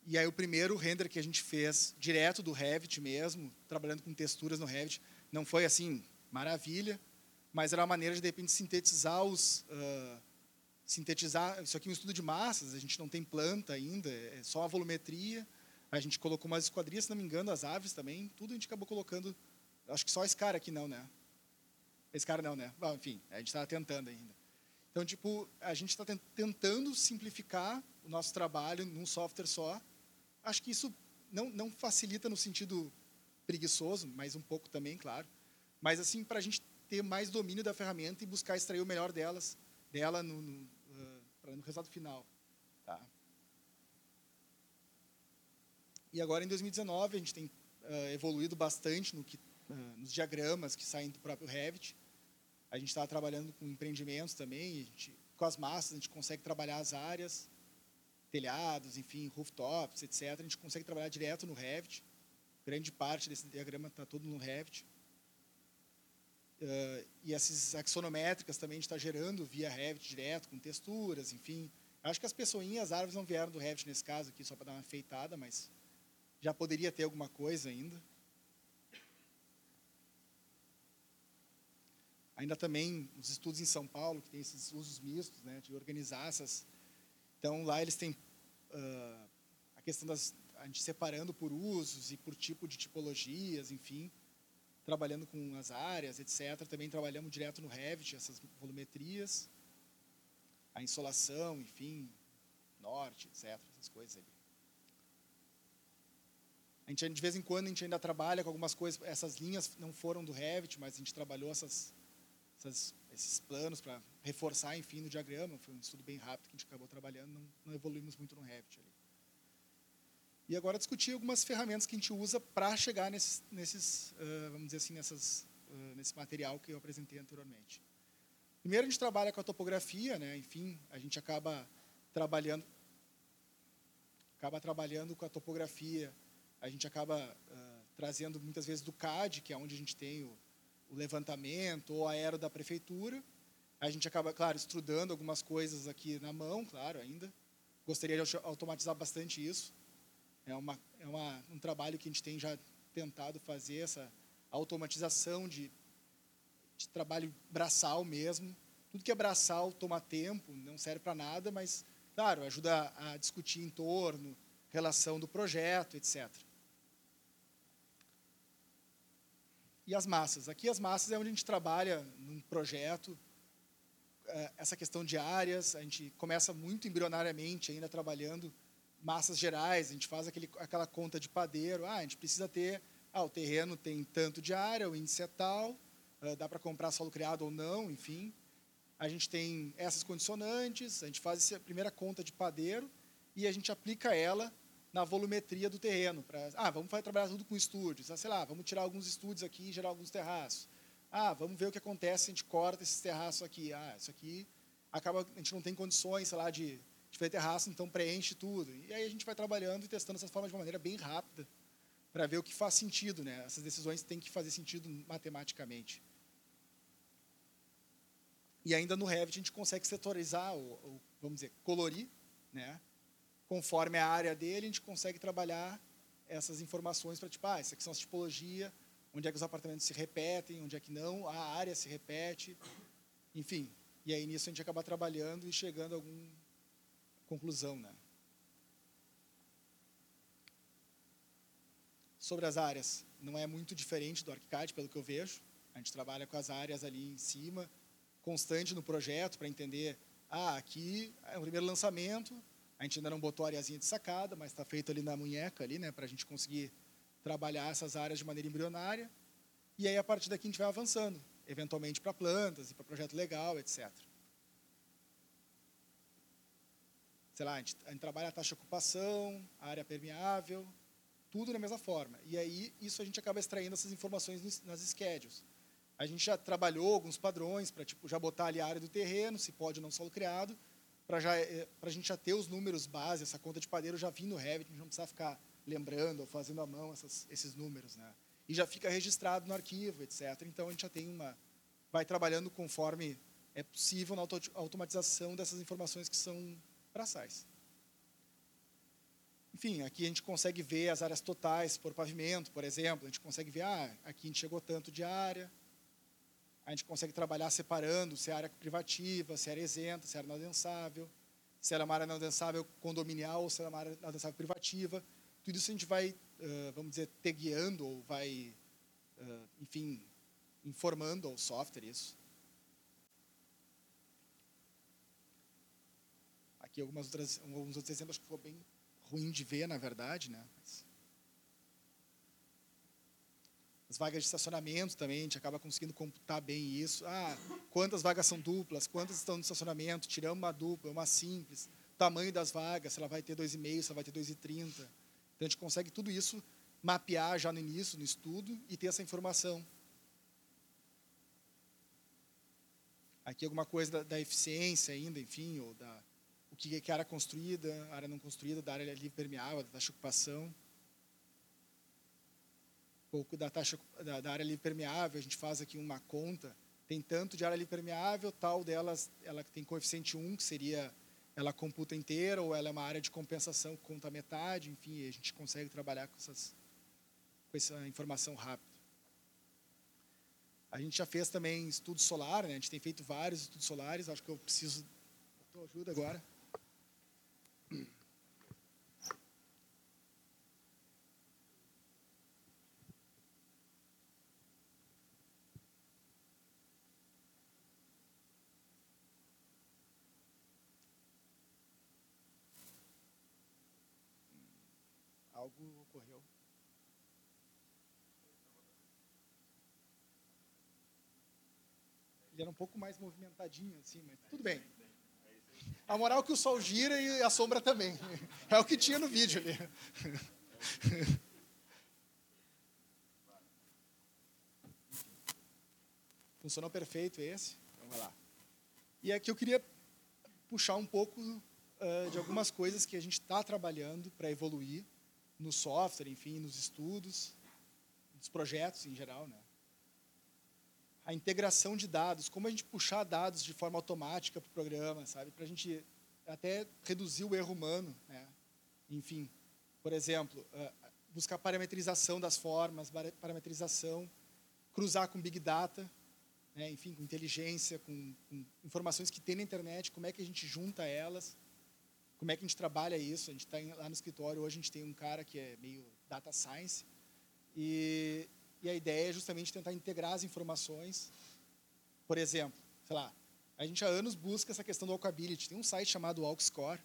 e aí o primeiro render que a gente fez direto do Revit mesmo, trabalhando com texturas no Revit, não foi assim maravilha, mas era uma maneira de de repente sintetizar os uh, sintetizar isso aqui é um estudo de massas, a gente não tem planta ainda, é só a volumetria a gente colocou umas esquadrias, se não me engano, as aves também. Tudo a gente acabou colocando. Acho que só esse cara aqui não, né? Esse cara não, né? Bom, enfim, a gente está tentando ainda. Então, tipo, a gente está tentando simplificar o nosso trabalho num software só. Acho que isso não, não facilita no sentido preguiçoso, mas um pouco também, claro. Mas, assim, para a gente ter mais domínio da ferramenta e buscar extrair o melhor delas dela no, no, uh, no resultado final. Tá? E agora, em 2019, a gente tem uh, evoluído bastante no que, uh, nos diagramas que saem do próprio Revit. A gente está trabalhando com empreendimentos também, gente, com as massas a gente consegue trabalhar as áreas, telhados, enfim, rooftops, etc. A gente consegue trabalhar direto no Revit. Grande parte desse diagrama está todo no Revit. Uh, e essas axonométricas também a gente está gerando via Revit direto, com texturas, enfim. Acho que as pessoinhas, as árvores não vieram do Revit nesse caso aqui, só para dar uma feitada, mas já poderia ter alguma coisa ainda. Ainda também os estudos em São Paulo, que tem esses usos mistos, né, de organizar essas. Então, lá eles têm uh, a questão das. a gente separando por usos e por tipo de tipologias, enfim trabalhando com as áreas, etc. Também trabalhamos direto no Revit, essas volumetrias, a insolação, enfim, norte, etc. Essas coisas ali. A gente, de vez em quando, a gente ainda trabalha com algumas coisas. Essas linhas não foram do Revit, mas a gente trabalhou essas, essas, esses planos para reforçar, enfim, no diagrama. Foi um estudo bem rápido que a gente acabou trabalhando, não, não evoluímos muito no Revit ali. E agora discutir algumas ferramentas que a gente usa para chegar nesses, nesses uh, vamos dizer assim, nessas, uh, nesse material que eu apresentei anteriormente. Primeiro, a gente trabalha com a topografia, né? enfim, a gente acaba trabalhando, acaba trabalhando com a topografia, a gente acaba uh, trazendo muitas vezes do CAD, que é onde a gente tem o, o levantamento, ou aero da prefeitura. A gente acaba, claro, estudando algumas coisas aqui na mão, claro, ainda. Gostaria de automatizar bastante isso. É, uma, é uma, um trabalho que a gente tem já tentado fazer, essa automatização de, de trabalho braçal mesmo. Tudo que é braçal toma tempo, não serve para nada, mas, claro, ajuda a discutir em torno, relação do projeto, etc. E as massas. Aqui as massas é onde a gente trabalha num projeto, é, essa questão de áreas, a gente começa muito embrionariamente ainda trabalhando massas gerais, a gente faz aquele, aquela conta de padeiro, ah, a gente precisa ter, ah, o terreno tem tanto de área, o índice é tal, uh, dá para comprar solo criado ou não, enfim. A gente tem essas condicionantes, a gente faz essa primeira conta de padeiro e a gente aplica ela na volumetria do terreno. Pra, ah, vamos trabalhar tudo com estúdios, ah, sei lá, vamos tirar alguns estúdios aqui e gerar alguns terraços. Ah, vamos ver o que acontece se a gente corta esses terraços aqui. Ah, isso aqui acaba, a gente não tem condições, sei lá, de de fazer terraço, então preenche tudo. E aí a gente vai trabalhando e testando essas formas de uma maneira bem rápida para ver o que faz sentido. Né? Essas decisões têm que fazer sentido matematicamente. E ainda no Revit a gente consegue setorizar, ou, ou, vamos dizer, colorir, né? conforme a área dele, a gente consegue trabalhar essas informações para, tipo, ah, essa aqui são as tipologias, onde é que os apartamentos se repetem, onde é que não, a área se repete, enfim. E aí nisso a gente acaba trabalhando e chegando a algum conclusão, né? Sobre as áreas, não é muito diferente do ArchiCAD, pelo que eu vejo. A gente trabalha com as áreas ali em cima, constante no projeto, para entender, ah, aqui é o primeiro lançamento, a gente ainda não botou a areazinha de sacada, mas está feito ali na munheca, ali, né, para a gente conseguir trabalhar essas áreas de maneira embrionária. E aí, a partir daqui, a gente vai avançando, eventualmente para plantas e para projeto legal, etc. sei lá, a gente, a gente trabalha a taxa de ocupação, a área permeável, tudo da mesma forma. E aí, isso a gente acaba extraindo essas informações nas schedules. A gente já trabalhou alguns padrões para tipo, já botar ali a área do terreno, se pode ou não solo criado, para eh, a gente já ter os números base, essa conta de padeiro já vindo no Revit, a gente não precisa ficar lembrando ou fazendo à mão essas, esses números. Né? E já fica registrado no arquivo, etc. Então, a gente já tem uma... vai trabalhando conforme é possível na automatização dessas informações que são braçais. Enfim, aqui a gente consegue ver as áreas totais por pavimento, por exemplo. A gente consegue ver, ah, aqui a gente chegou tanto de área. A gente consegue trabalhar separando se é área privativa, se é área isenta, se é área não adensável, se é uma área não adensável condominial ou se é uma área não adensável privativa. Tudo isso a gente vai, vamos dizer, te guiando ou vai, enfim, informando ao software isso. Aqui algumas outras, alguns outros exemplos que ficou bem ruim de ver, na verdade, né? Mas... As vagas de estacionamento também, a gente acaba conseguindo computar bem isso. Ah, quantas vagas são duplas, quantas estão no estacionamento, tiramos uma dupla, uma simples, tamanho das vagas, se ela vai ter 2,5, se ela vai ter 2,30. Então, a gente consegue tudo isso mapear já no início, no estudo, e ter essa informação. Aqui alguma coisa da, da eficiência ainda, enfim, ou da que é área construída, área não construída, da área livre permeável, da taxa de ocupação pouco da taxa da, da, área livre permeável, a gente faz aqui uma conta, tem tanto de área livre permeável, tal delas, ela tem coeficiente 1, que seria, ela computa inteira, ou ela é uma área de compensação que conta metade, enfim, a gente consegue trabalhar com, essas, com essa informação rápida. A gente já fez também estudo solar, né? a gente tem feito vários estudos solares, acho que eu preciso tua ajuda agora. algo ocorreu. Ele era um pouco mais movimentadinho, assim, mas tudo bem. A moral é que o sol gira e a sombra também. É o que tinha no vídeo ali. Funcionou perfeito esse. Então vai lá. E aqui eu queria puxar um pouco uh, de algumas coisas que a gente está trabalhando para evoluir no software, enfim, nos estudos, nos projetos em geral, né? A integração de dados, como a gente puxar dados de forma automática para o programa, sabe? Para a gente até reduzir o erro humano, né? Enfim, por exemplo, buscar parametrização das formas, parametrização, cruzar com Big Data, né? enfim, com inteligência, com, com informações que tem na internet, como é que a gente junta elas, como é que a gente trabalha isso? A gente está lá no escritório, hoje a gente tem um cara que é meio data science, e, e a ideia é justamente tentar integrar as informações. Por exemplo, sei lá, a gente há anos busca essa questão do walkability. Tem um site chamado Walkscore,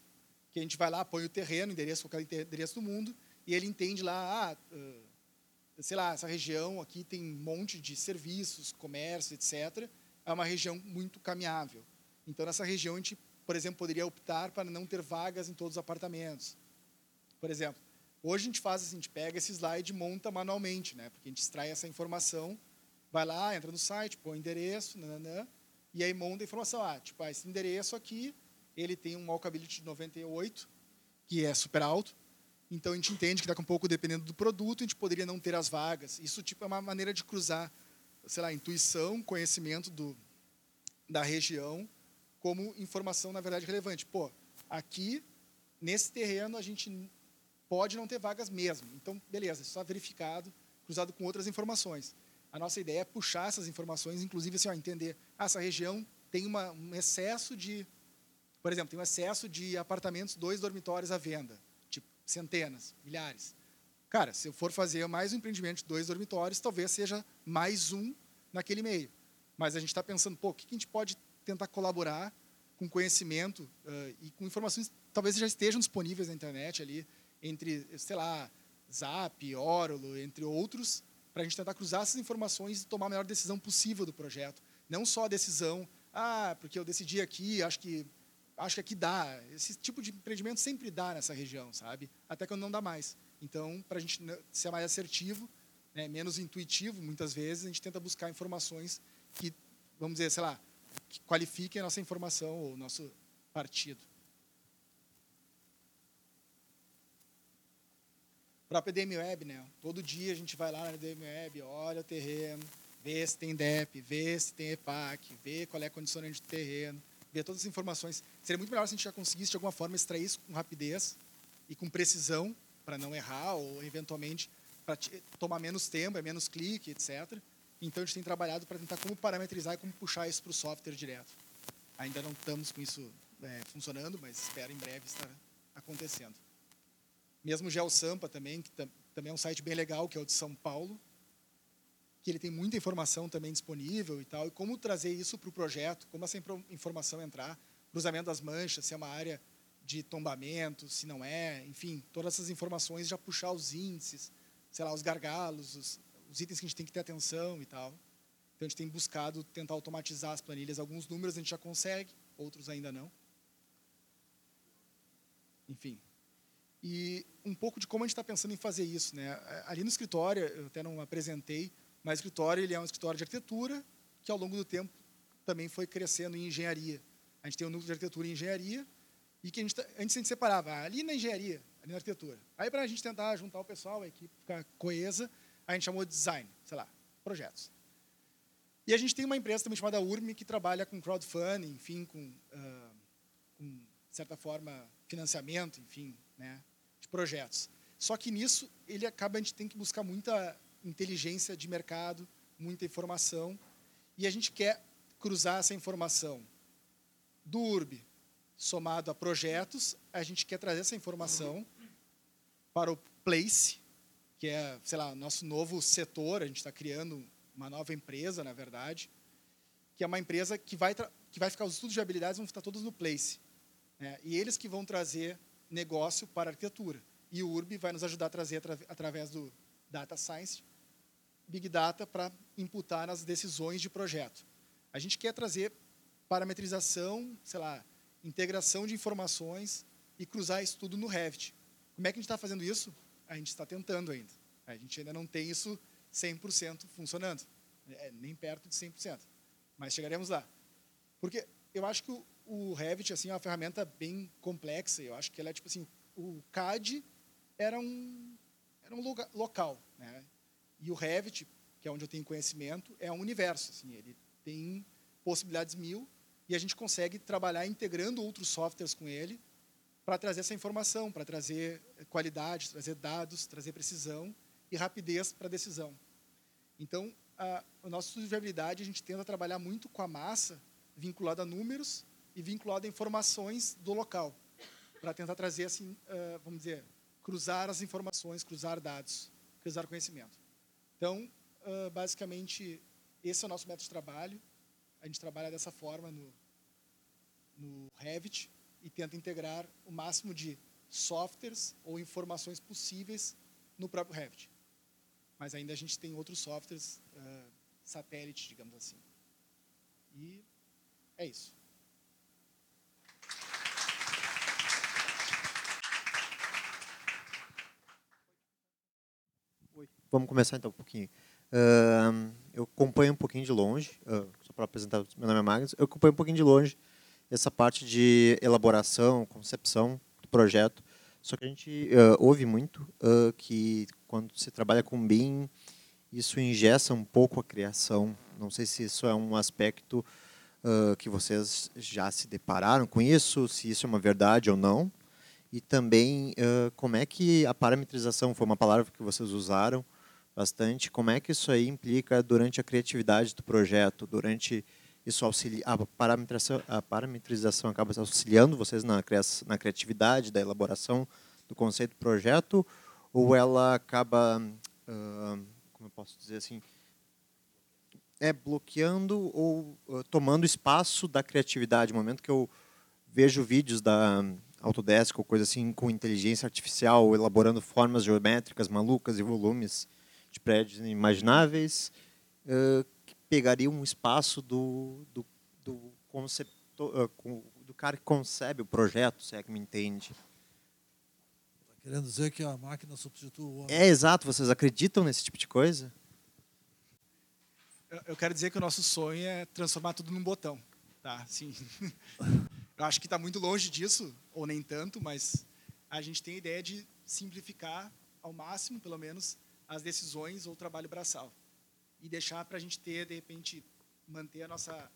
que a gente vai lá, põe o terreno, endereço, qualquer endereço do mundo, e ele entende lá, ah, sei lá, essa região aqui tem um monte de serviços, comércio, etc. É uma região muito caminhável. Então, nessa região, a gente por exemplo, poderia optar para não ter vagas em todos os apartamentos. Por exemplo, hoje a gente faz assim, a gente pega esse slide e monta manualmente, né? Porque a gente extrai essa informação, vai lá, entra no site, põe o endereço, nananã, e aí monta a informação. Ah, tipo, ah, esse endereço aqui, ele tem um walkability de 98, que é super alto, então a gente entende que daqui a um pouco, dependendo do produto, a gente poderia não ter as vagas. Isso tipo é uma maneira de cruzar, sei lá, intuição, conhecimento do, da região como informação, na verdade, relevante. Pô, aqui, nesse terreno, a gente pode não ter vagas mesmo. Então, beleza, só verificado, cruzado com outras informações. A nossa ideia é puxar essas informações, inclusive assim, ó, entender, ah, essa região tem uma, um excesso de, por exemplo, tem um excesso de apartamentos, dois dormitórios à venda, tipo, centenas, milhares. Cara, se eu for fazer mais um empreendimento de dois dormitórios, talvez seja mais um naquele meio. Mas a gente está pensando, pô, o que a gente pode tentar colaborar com conhecimento uh, e com informações talvez já estejam disponíveis na internet ali, entre, sei lá, Zap, Orulo, entre outros, para a gente tentar cruzar essas informações e tomar a melhor decisão possível do projeto. Não só a decisão, ah, porque eu decidi aqui, acho que acho que aqui dá. Esse tipo de empreendimento sempre dá nessa região, sabe? Até quando não dá mais. Então, para a gente ser mais assertivo, né, menos intuitivo, muitas vezes, a gente tenta buscar informações que, vamos dizer, sei lá, que qualifiquem a nossa informação ou o nosso partido. O próprio DM Web, né? Todo dia a gente vai lá na DM Web, olha o terreno, vê se tem DEP, vê se tem EPAC, vê qual é a condicionante do terreno, vê todas as informações. Seria muito melhor se a gente já conseguisse, de alguma forma, extrair isso com rapidez e com precisão, para não errar, ou, eventualmente, para tomar menos tempo, é menos clique, etc. Então a gente tem trabalhado para tentar como parametrizar e como puxar isso para o software direto. Ainda não estamos com isso é, funcionando, mas espero em breve estar acontecendo. Mesmo o GeoSampa também, que também é um site bem legal, que é o de São Paulo, que ele tem muita informação também disponível e tal, e como trazer isso para o projeto, como essa informação entrar, cruzamento das manchas, se é uma área de tombamento, se não é, enfim, todas essas informações já puxar os índices, sei lá, os gargalos, os, os itens que a gente tem que ter atenção e tal. Então a gente tem buscado tentar automatizar as planilhas. Alguns números a gente já consegue, outros ainda não. Enfim. E um pouco de como a gente está pensando em fazer isso. Né? Ali no escritório, eu até não apresentei, mas o escritório ele é um escritório de arquitetura que ao longo do tempo também foi crescendo em engenharia. A gente tem um núcleo de arquitetura e engenharia e que a gente, antes a gente separava ali na engenharia, ali na arquitetura. Aí para a gente tentar juntar o pessoal, a equipe ficar coesa, a gente chamou de design, sei lá, projetos. E a gente tem uma empresa também chamada URME que trabalha com crowdfunding, enfim, com, uh, com de certa forma financiamento, enfim, né, projetos. Só que nisso ele acaba a gente tem que buscar muita inteligência de mercado, muita informação, e a gente quer cruzar essa informação do URB somado a projetos, a gente quer trazer essa informação para o Place, que é, sei lá, nosso novo setor, a gente está criando uma nova empresa, na verdade, que é uma empresa que vai, que vai ficar, os estudos de habilidades vão estar todos no Place. Né? E eles que vão trazer negócio para arquitetura. E o URB vai nos ajudar a trazer, através do Data Science, Big Data para imputar nas decisões de projeto. A gente quer trazer parametrização, sei lá, integração de informações e cruzar isso tudo no Revit. Como é que a gente está fazendo isso? A gente está tentando ainda. A gente ainda não tem isso 100% funcionando. É, nem perto de 100%. Mas chegaremos lá. Porque eu acho que o, o Revit assim, é uma ferramenta bem complexa. Eu acho que ela é tipo assim, o CAD era um, era um lugar, local. Né? E o Revit, que é onde eu tenho conhecimento, é um universo. Assim, ele tem possibilidades mil e a gente consegue trabalhar integrando outros softwares com ele para trazer essa informação, para trazer qualidade, trazer dados, trazer precisão e rapidez para a decisão. Então, a, o nosso estudo de viabilidade, a gente tenta trabalhar muito com a massa, vinculada a números e vinculada a informações do local, para tentar trazer, assim, uh, vamos dizer, cruzar as informações, cruzar dados, cruzar conhecimento. Então, uh, basicamente, esse é o nosso método de trabalho. A gente trabalha dessa forma no, no Revit e tenta integrar o máximo de softwares ou informações possíveis no próprio Revit. Mas ainda a gente tem outros softwares uh, satélite, digamos assim. E é isso. Vamos começar então um pouquinho. Uh, eu acompanho um pouquinho de longe, uh, só para apresentar, meu nome é Magnus, eu acompanho um pouquinho de longe essa parte de elaboração, concepção do projeto. Só que a gente uh, ouve muito uh, que quando você trabalha com BIM, isso ingessa um pouco a criação. Não sei se isso é um aspecto que vocês já se depararam com isso, se isso é uma verdade ou não. E também como é que a parametrização foi uma palavra que vocês usaram bastante. Como é que isso aí implica durante a criatividade do projeto, durante isso auxilia a parametrização, a parametrização acaba auxiliando vocês na, na criatividade da elaboração do conceito do projeto ou ela acaba uh, como eu posso dizer assim é bloqueando ou uh, tomando espaço da criatividade no momento que eu vejo vídeos da Autodesk ou coisa assim com inteligência artificial elaborando formas geométricas malucas e volumes de prédios inimagináveis, uh, que pegariam um espaço do, do, do, concepto, uh, do cara que concebe o projeto, se é que me entende. Está querendo dizer que a máquina substitui o homem. É, exato. Vocês acreditam nesse tipo de coisa? Eu, eu quero dizer que o nosso sonho é transformar tudo num botão. Tá? Sim. eu acho que está muito longe disso, ou nem tanto, mas a gente tem a ideia de simplificar ao máximo, pelo menos, as decisões ou o trabalho braçal. E deixar para a gente ter, de repente, manter a nossa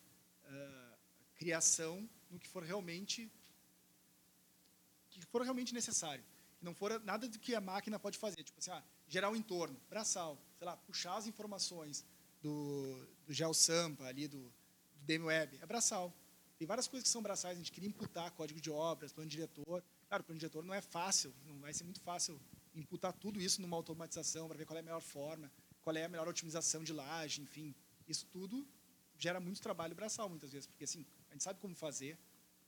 uh, criação no que for realmente que for realmente necessário. Não for nada do que a máquina pode fazer, tipo assim, ah, gerar um entorno, braçal, sei lá, puxar as informações do, do GeoSampa ali, do, do DMWeb, é braçal. Tem várias coisas que são braçais, a gente queria imputar código de obras, plano diretor. Claro, o plano diretor não é fácil, não vai ser muito fácil imputar tudo isso numa automatização para ver qual é a melhor forma, qual é a melhor otimização de laje, enfim. Isso tudo gera muito trabalho braçal, muitas vezes, porque assim, a gente sabe como fazer,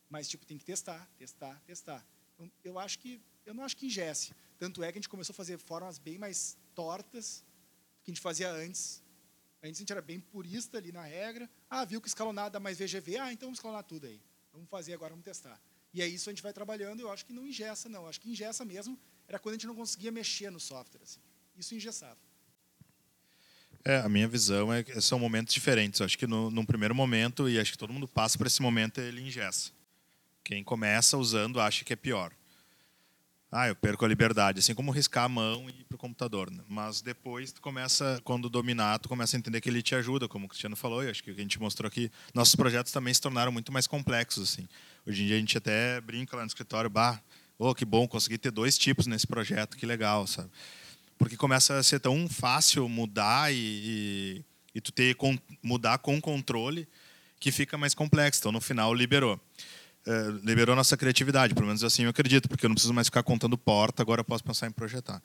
mas tipo tem que testar, testar, testar. Então, eu acho que eu não acho que ingesse. Tanto é que a gente começou a fazer formas bem mais tortas, que a gente fazia antes. Antes a gente era bem purista ali na regra. Ah, viu que escalonar dá mais VGV? Ah, então vamos escalonar tudo aí. Vamos fazer agora, vamos testar. E é isso a gente vai trabalhando. Eu acho que não ingessa, não. Eu acho que ingessa mesmo era quando a gente não conseguia mexer no software. Assim. Isso engessava. É, a minha visão é que são momentos diferentes. Eu acho que no, num primeiro momento, e acho que todo mundo passa por esse momento, ele ingessa. Quem começa usando acha que é pior. Ah, eu perco a liberdade, assim como riscar a mão e ir para o computador. Né? Mas depois tu começa, quando dominar, tu começa a entender que ele te ajuda, como o Cristiano falou, e acho que a gente mostrou aqui, nossos projetos também se tornaram muito mais complexos. assim. Hoje em dia a gente até brinca lá no escritório, bah, oh, que bom, consegui ter dois tipos nesse projeto, que legal, sabe? Porque começa a ser tão fácil mudar e, e, e tu ter mudar com controle que fica mais complexo. Então no final liberou é, liberou nossa criatividade, pelo menos assim eu acredito, porque eu não preciso mais ficar contando porta, agora eu posso pensar em projetar.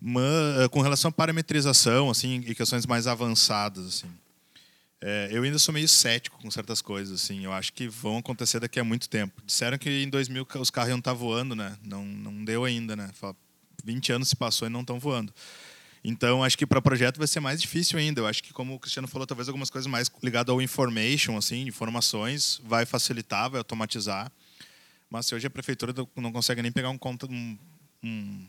Mas, é, com relação à parametrização assim, e questões mais avançadas, assim, é, eu ainda sou meio cético com certas coisas. Assim, eu acho que vão acontecer daqui a muito tempo. Disseram que em 2000 os carros iam estar voando, né? não, não deu ainda. Né? 20 anos se passou e não estão voando. Então, acho que para projeto vai ser mais difícil ainda. Eu acho que, como o Cristiano falou, talvez algumas coisas mais ligadas ao information, assim, informações, vai facilitar, vai automatizar. Mas se hoje a prefeitura não consegue nem pegar um conta um, um,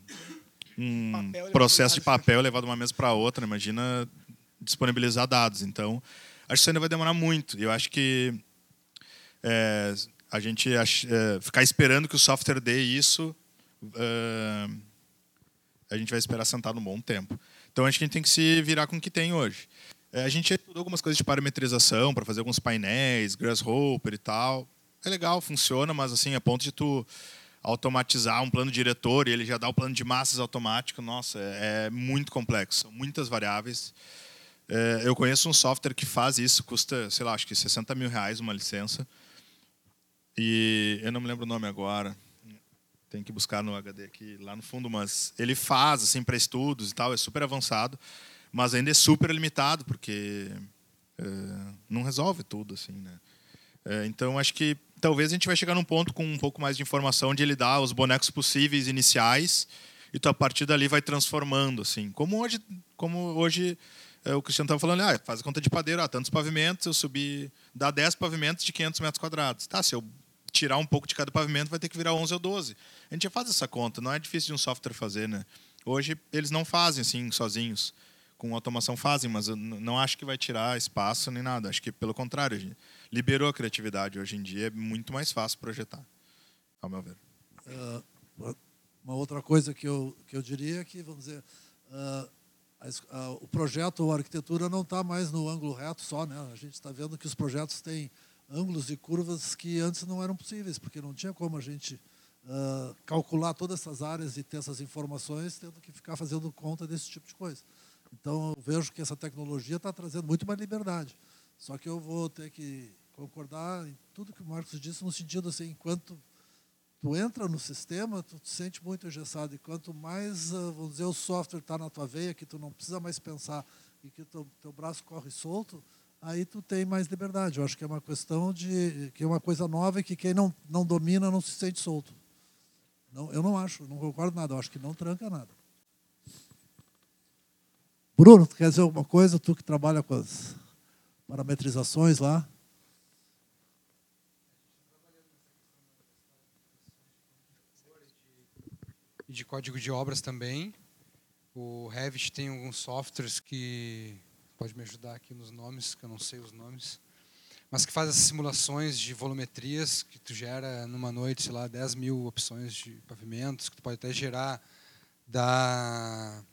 um processo de papel levado de uma mesa para outra, imagina disponibilizar dados. Então, acho que isso ainda vai demorar muito. Eu acho que é, a gente é, ficar esperando que o software dê isso é, a gente vai esperar sentado um bom tempo. Então acho que a gente tem que se virar com o que tem hoje. É, a gente estudou algumas coisas de parametrização para fazer alguns painéis, Grasshopper e tal. É legal, funciona, mas assim, a ponto de tu automatizar um plano diretor e ele já dá o plano de massas automático, nossa, é, é muito complexo, são muitas variáveis. É, eu conheço um software que faz isso, custa, sei lá, acho que 60 mil reais uma licença. E eu não me lembro o nome agora tem que buscar no HD aqui lá no fundo, mas ele faz assim para estudos e tal, é super avançado, mas ainda é super limitado porque é, não resolve tudo assim, né? É, então acho que talvez a gente vai chegar num ponto com um pouco mais de informação de ele dar os bonecos possíveis iniciais e tu a partir dali vai transformando assim, como hoje, como hoje o Cristiano estava falando, ah, faz a conta de padeiro, ah, tantos pavimentos, eu subi, dá 10 pavimentos de 500 metros quadrados. Tá, se eu tirar um pouco de cada pavimento, vai ter que virar 11 ou 12. A gente já faz essa conta, não é difícil de um software fazer, né? Hoje eles não fazem assim sozinhos, com automação fazem, mas eu não acho que vai tirar espaço nem nada. Acho que pelo contrário, liberou a criatividade. Hoje em dia é muito mais fácil projetar, ao meu ver. Uh, uma outra coisa que eu que eu diria é que vamos dizer uh, a, a, o projeto ou a arquitetura não está mais no ângulo reto só, né? A gente está vendo que os projetos têm ângulos e curvas que antes não eram possíveis, porque não tinha como a gente uh, calcular todas essas áreas e ter essas informações, tendo que ficar fazendo conta desse tipo de coisa. Então, eu vejo que essa tecnologia está trazendo muito mais liberdade. Só que eu vou ter que concordar em tudo que o Marcos disse, no sentido assim, enquanto tu entra no sistema, tu te sente muito engessado. E quanto mais, uh, vamos dizer, o software está na tua veia, que tu não precisa mais pensar e que teu, teu braço corre solto, aí tu tem mais liberdade. Eu acho que é uma questão de que é uma coisa nova e que quem não, não domina não se sente solto. Não, eu não acho, não concordo nada. Eu acho que não tranca nada. Bruno, tu quer dizer alguma coisa? Tu que trabalha com as parametrizações lá? De código de obras também. O Revit tem alguns softwares que pode me ajudar aqui nos nomes, que eu não sei os nomes, mas que faz as simulações de volumetrias que tu gera numa noite, sei lá, 10 mil opções de pavimentos, que tu pode até gerar da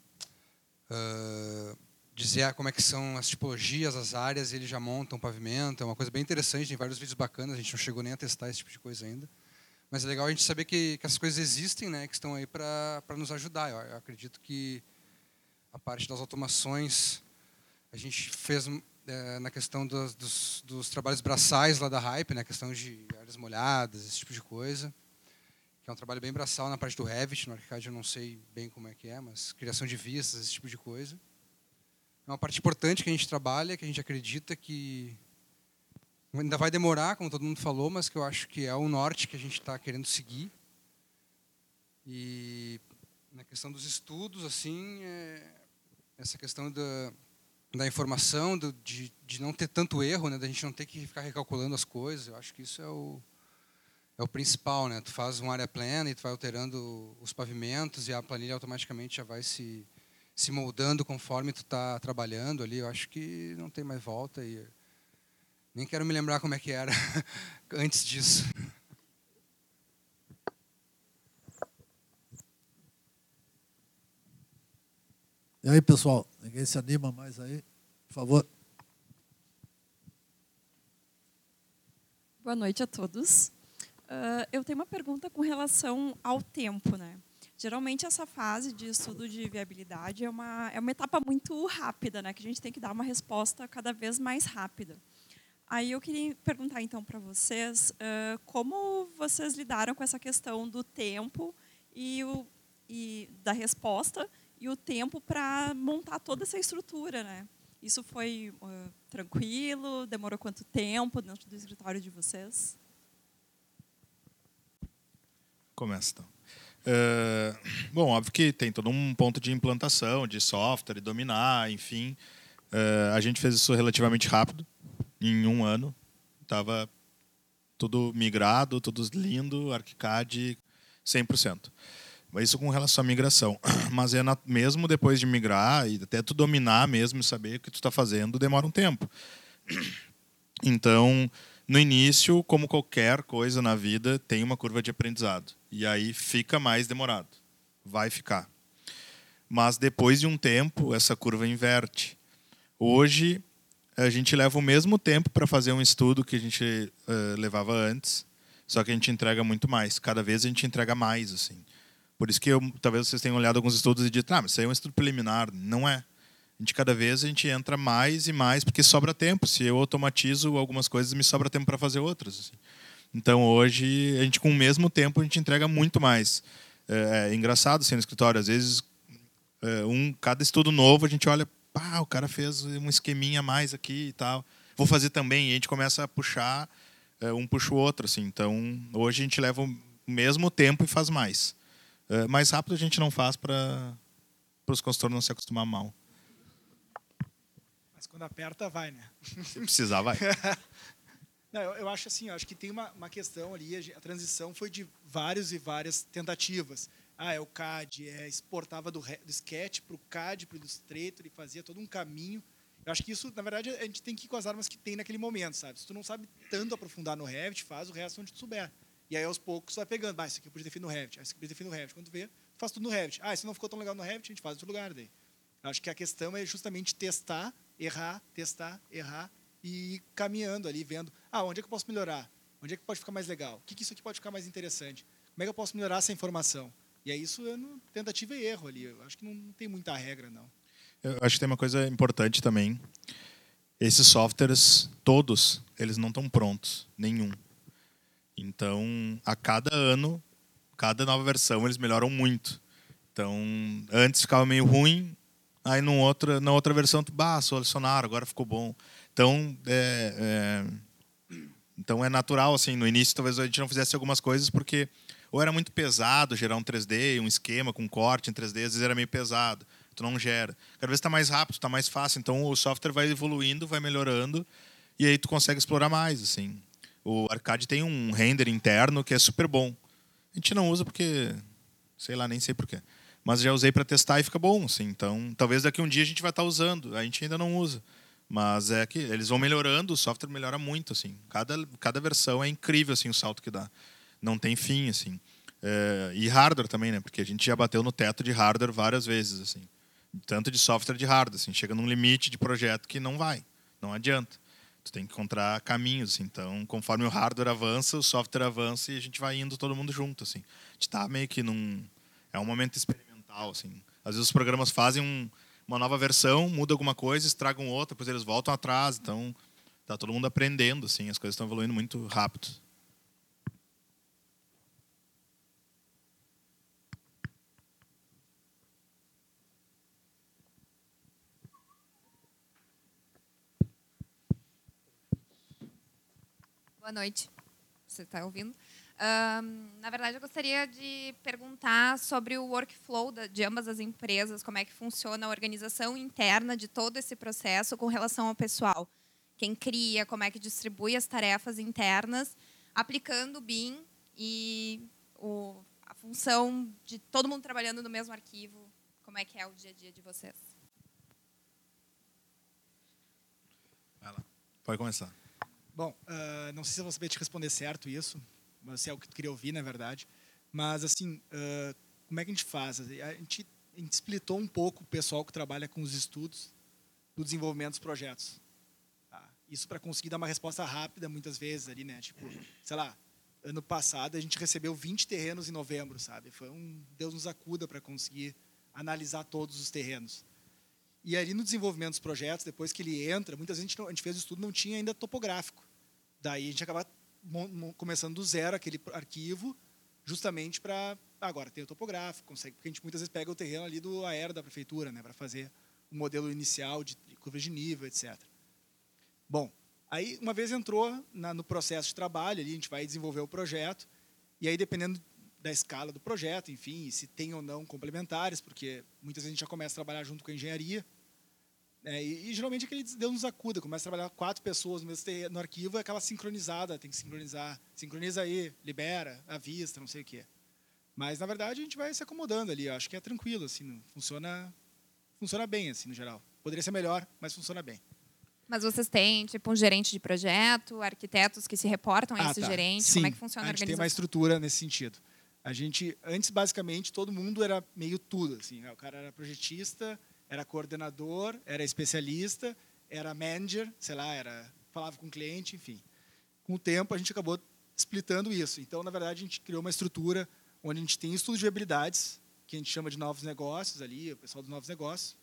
uh, dizer como é que são as tipologias, as áreas, e ele já monta um pavimento, é uma coisa bem interessante, tem vários vídeos bacanas, a gente não chegou nem a testar esse tipo de coisa ainda. Mas é legal a gente saber que, que essas coisas existem, né, que estão aí para nos ajudar. Eu, eu acredito que a parte das automações a gente fez é, na questão dos, dos, dos, trabalhos braçais lá da Hype, né, questão de áreas molhadas, esse tipo de coisa, que é um trabalho bem braçal na parte do Revit, no ArchiCAD eu não sei bem como é que é, mas criação de vistas, esse tipo de coisa. É uma parte importante que a gente trabalha, que a gente acredita que ainda vai demorar, como todo mundo falou, mas que eu acho que é o norte que a gente está querendo seguir. E na questão dos estudos, assim, é, essa questão da, da informação, do, de, de não ter tanto erro, né, da gente não ter que ficar recalculando as coisas. Eu acho que isso é o, é o principal. Né? Tu faz uma área plana e tu vai alterando os pavimentos e a planilha automaticamente já vai se, se moldando conforme tu está trabalhando ali. Eu acho que não tem mais volta e nem quero me lembrar como é que era antes disso. E aí, pessoal, ninguém se anima mais aí? Por favor. Boa noite a todos. Uh, eu tenho uma pergunta com relação ao tempo, né? Geralmente essa fase de estudo de viabilidade é uma é uma etapa muito rápida, né? Que a gente tem que dar uma resposta cada vez mais rápida. Aí eu queria perguntar então para vocês uh, como vocês lidaram com essa questão do tempo e, o, e da resposta e o tempo para montar toda essa estrutura, né? Isso foi uh, tranquilo? Demorou quanto tempo dentro do escritório de vocês? Começa então. Uh, bom, óbvio que tem todo um ponto de implantação, de software, e dominar, enfim. A gente fez isso relativamente rápido, em um ano. Estava tudo migrado, tudo lindo, ArchiCAD 100%. Isso com relação à migração. Mas é na, mesmo depois de migrar, e até tu dominar mesmo e saber o que tu está fazendo, demora um tempo. Então, no início, como qualquer coisa na vida, tem uma curva de aprendizado. E aí fica mais demorado. Vai ficar. Mas depois de um tempo, essa curva inverte. Hoje, a gente leva o mesmo tempo para fazer um estudo que a gente uh, levava antes, só que a gente entrega muito mais. Cada vez a gente entrega mais. assim. Por isso que eu, talvez vocês tenham olhado alguns estudos e dito, ah, mas isso aí é um estudo preliminar. Não é. A gente cada vez a gente entra mais e mais porque sobra tempo. Se eu automatizo algumas coisas, me sobra tempo para fazer outras. Assim. Então hoje a gente com o mesmo tempo a gente entrega muito mais. É, é engraçado assim no escritório. Às vezes é, um cada estudo novo a gente olha, pá, o cara fez um esqueminha a mais aqui e tal. Vou fazer também e a gente começa a puxar é, um puxa o outro assim. Então hoje a gente leva o mesmo tempo e faz mais. É, mais rápido a gente não faz para os consultores não se acostumar mal. Mas quando aperta, vai, né? Se precisar, vai. não, eu, eu, acho assim, eu acho que tem uma, uma questão ali, a, transição foi de vários e várias tentativas. Ah, é o CAD, é, exportava do, do Sketch para o CAD, para o Illustrator, e fazia todo um caminho. Eu acho que isso, na verdade, a gente tem que ir com as armas que tem naquele momento, sabe? Se tu não sabe tanto aprofundar no Revit, faz o resto onde tu souber. E aí, aos poucos, vai pegando. Ah, isso aqui eu podia feito no Revit. Ah, isso aqui eu podia no Revit. Quando tu vê, faz tudo no Revit. Ah, isso não ficou tão legal no Revit, a gente faz outro lugar daí. Eu acho que a questão é justamente testar, errar, testar, errar e ir caminhando ali, vendo, ah, onde é que eu posso melhorar? Onde é que pode ficar mais legal? O que, que isso aqui pode ficar mais interessante? Como é que eu posso melhorar essa informação? E é isso no, tentativa e erro ali. Eu acho que não, tem muita regra, não. Eu acho que tem uma coisa importante também. Esses softwares, todos, eles não estão prontos, nenhum. Então, a cada ano, cada nova versão, eles melhoram muito. Então, antes ficava meio ruim, aí num outra, na outra versão, bah, solucionaram, agora ficou bom. Então, é, é, então é natural, assim, no início talvez a gente não fizesse algumas coisas porque ou era muito pesado gerar um 3D, um esquema com corte em 3D, às vezes era meio pesado, tu não gera. Cada vez está mais rápido, está mais fácil, então o software vai evoluindo, vai melhorando, e aí tu consegue explorar mais, assim. O arcade tem um render interno que é super bom. A gente não usa porque, sei lá, nem sei porquê. Mas já usei para testar e fica bom, assim. Então, talvez daqui um dia a gente vai estar tá usando. A gente ainda não usa. Mas é que eles vão melhorando, o software melhora muito, assim. Cada, cada versão é incrível, assim, o salto que dá. Não tem fim, assim. É, e hardware também, né? Porque a gente já bateu no teto de hardware várias vezes, assim. Tanto de software de hardware, assim. Chega num limite de projeto que não vai. Não adianta. Tu tem que encontrar caminhos. Assim. Então, conforme o hardware avança, o software avança e a gente vai indo todo mundo junto. Assim. A gente está meio que num. É um momento experimental. Assim. Às vezes os programas fazem um, uma nova versão, muda alguma coisa, estragam outra, depois eles voltam atrás. Então, está todo mundo aprendendo. Assim. As coisas estão evoluindo muito rápido. Boa noite. Você está ouvindo? Um, na verdade, eu gostaria de perguntar sobre o workflow de ambas as empresas, como é que funciona a organização interna de todo esse processo com relação ao pessoal. Quem cria, como é que distribui as tarefas internas, aplicando o BIM e o, a função de todo mundo trabalhando no mesmo arquivo. Como é que é o dia a dia de vocês? Vai lá. Pode começar. Bom, uh, não sei se eu vou saber te responder certo isso, mas se é o que tu queria ouvir, na verdade. Mas, assim, uh, como é que a gente faz? A gente, a gente um pouco o pessoal que trabalha com os estudos do desenvolvimento dos projetos. Tá? Isso para conseguir dar uma resposta rápida, muitas vezes, ali, né? Tipo, sei lá, ano passado a gente recebeu 20 terrenos em novembro, sabe? Foi um Deus nos acuda para conseguir analisar todos os terrenos. E ali no desenvolvimento dos projetos, depois que ele entra, muitas vezes a gente, a gente fez o estudo não tinha ainda topográfico. Daí a gente acaba começando do zero aquele arquivo, justamente para agora tem o topográfico, consegue, porque a gente muitas vezes pega o terreno ali do aéreo da prefeitura, né, para fazer o modelo inicial de curva de nível, etc. Bom, aí uma vez entrou na, no processo de trabalho, ali a gente vai desenvolver o projeto e aí dependendo da escala do projeto, enfim, se tem ou não complementares, porque muitas vezes a gente já começa a trabalhar junto com a engenharia, é, e, e, geralmente aquele Deus nos acuda, começa a trabalhar quatro pessoas no, mesmo, no arquivo, é aquela sincronizada, tem que sincronizar. Sincroniza aí, libera, avista, não sei o quê. Mas, na verdade, a gente vai se acomodando ali. Eu acho que é tranquilo, assim, funciona, funciona bem, assim, no geral. Poderia ser melhor, mas funciona bem. Mas vocês têm, tipo, um gerente de projeto, arquitetos que se reportam a ah, esse tá. gerente? Sim, Como é que funciona a, a gente tem uma estrutura nesse sentido. A gente, antes, basicamente, todo mundo era meio tudo, assim. Né? O cara era projetista, era coordenador, era especialista, era manager, sei lá, era falava com o cliente, enfim. Com o tempo a gente acabou splitando isso. Então, na verdade, a gente criou uma estrutura onde a gente tem estudos de habilidades, que a gente chama de novos negócios ali, o pessoal dos novos negócios,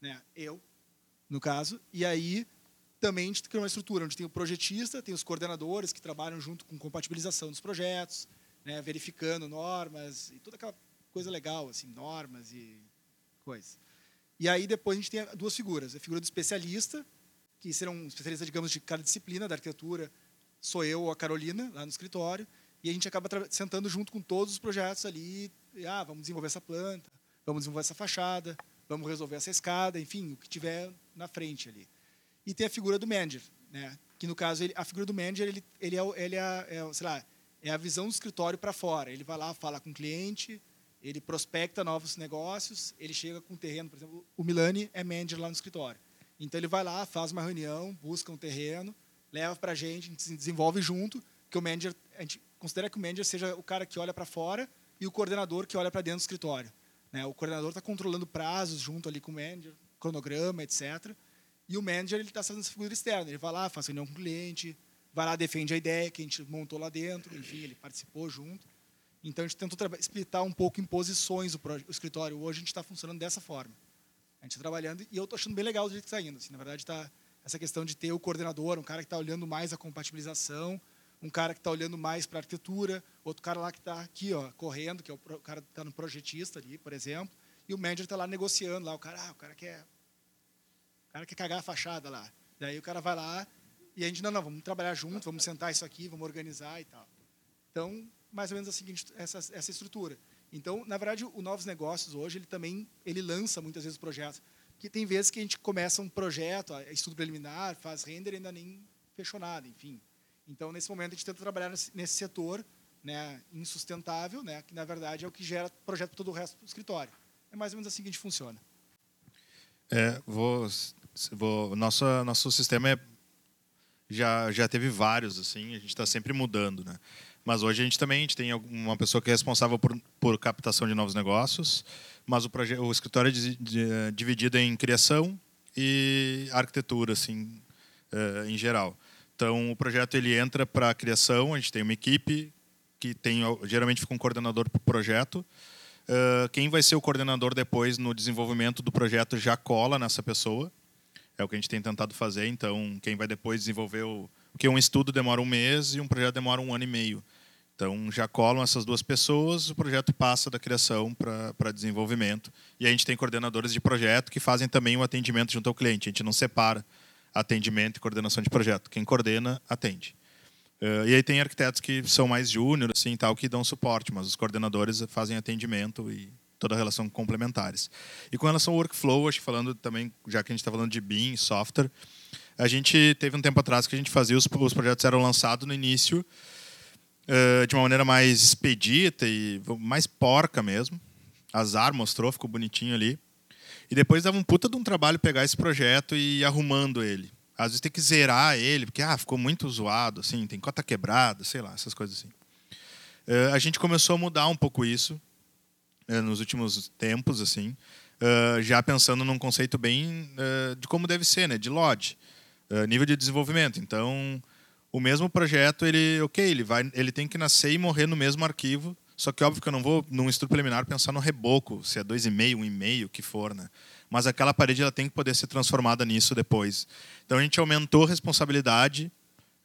né, eu, no caso, e aí também a gente criou uma estrutura onde tem o projetista, tem os coordenadores que trabalham junto com compatibilização dos projetos, né, verificando normas e toda aquela coisa legal, assim, normas e coisa. E aí depois a gente tem duas figuras. A figura do especialista, que será um especialista, digamos, de cada disciplina da arquitetura, sou eu ou a Carolina, lá no escritório, e a gente acaba sentando junto com todos os projetos ali, e, ah, vamos desenvolver essa planta, vamos desenvolver essa fachada, vamos resolver essa escada, enfim, o que tiver na frente ali. E tem a figura do manager, né? que no caso ele, a figura do manager ele, ele é, ele é, é sei lá, é a visão do escritório para fora. Ele vai lá, fala com o cliente, ele prospecta novos negócios, ele chega com um terreno, por exemplo, o Milani é manager lá no escritório. Então ele vai lá, faz uma reunião, busca um terreno, leva para a gente, a gente se desenvolve junto, que o manager, a gente considera que o manager seja o cara que olha para fora e o coordenador que olha para dentro do escritório. Né? O coordenador está controlando prazos junto ali com o manager, cronograma, etc. E o manager ele está fazendo essa figura externa. Ele vai lá, faz reunião com o cliente, vai lá, defende a ideia que a gente montou lá dentro, enfim, ele participou junto. Então, a gente tentou explitar um pouco em posições o, o escritório. Hoje, a gente está funcionando dessa forma. A gente está trabalhando e eu estou achando bem legal o jeito que está indo. Assim, na verdade, está essa questão de ter o coordenador, um cara que está olhando mais a compatibilização, um cara que está olhando mais para arquitetura, outro cara lá que está aqui, ó, correndo, que é o cara que está no projetista ali, por exemplo, e o manager está lá negociando lá. O cara, ah, o cara quer, o cara quer cagar a fachada lá. Daí o cara vai lá e a gente, não, não, vamos trabalhar junto, vamos sentar isso aqui, vamos organizar e tal. Então, mais ou menos a seguinte, essa, essa estrutura. Então, na verdade, o Novos Negócios hoje ele também ele lança muitas vezes projetos. Que tem vezes que a gente começa um projeto, estudo preliminar, faz render e ainda nem fechou nada, enfim. Então, nesse momento, a gente tenta trabalhar nesse, nesse setor né, insustentável, né, que na verdade é o que gera projeto para todo o resto do escritório. É mais ou menos assim que a gente funciona. É, vou, vou, nosso, nosso sistema é, já, já teve vários, assim, a gente está sempre mudando. Né? Mas hoje a gente também a gente tem uma pessoa que é responsável por, por captação de novos negócios, mas o, o escritório é dividido em criação e arquitetura, assim, uh, em geral. Então, o projeto ele entra para a criação, a gente tem uma equipe que tem geralmente fica um coordenador para o projeto. Uh, quem vai ser o coordenador depois no desenvolvimento do projeto já cola nessa pessoa. É o que a gente tem tentado fazer. Então, quem vai depois desenvolver o. Porque um estudo demora um mês e um projeto demora um ano e meio. Então, já colam essas duas pessoas, o projeto passa da criação para desenvolvimento. E a gente tem coordenadores de projeto que fazem também o atendimento junto ao cliente. A gente não separa atendimento e coordenação de projeto. Quem coordena, atende. Uh, e aí tem arquitetos que são mais júnior, assim, tal, que dão suporte, mas os coordenadores fazem atendimento e toda a relação complementares. E com relação ao workflow, acho que falando também, já que a gente está falando de BIM, software, a gente teve um tempo atrás que a gente fazia, os, os projetos eram lançados no início uh, de uma maneira mais expedita e mais porca mesmo. Azar mostrou, ficou bonitinho ali. E depois dava um puta de um trabalho pegar esse projeto e ir arrumando ele. Às vezes tem que zerar ele, porque ah, ficou muito zoado, assim, tem cota quebrada, sei lá, essas coisas assim. Uh, a gente começou a mudar um pouco isso uh, nos últimos tempos, assim, uh, já pensando num conceito bem de como deve ser, né, de LOD, nível de desenvolvimento. Então, o mesmo projeto, ele, ok, ele vai, ele tem que nascer e morrer no mesmo arquivo. Só que óbvio que eu não vou num estudo preliminar pensar no reboco, se é 2,5, 1,5, o que for, né? mas aquela parede ela tem que poder ser transformada nisso depois. Então a gente aumentou a responsabilidade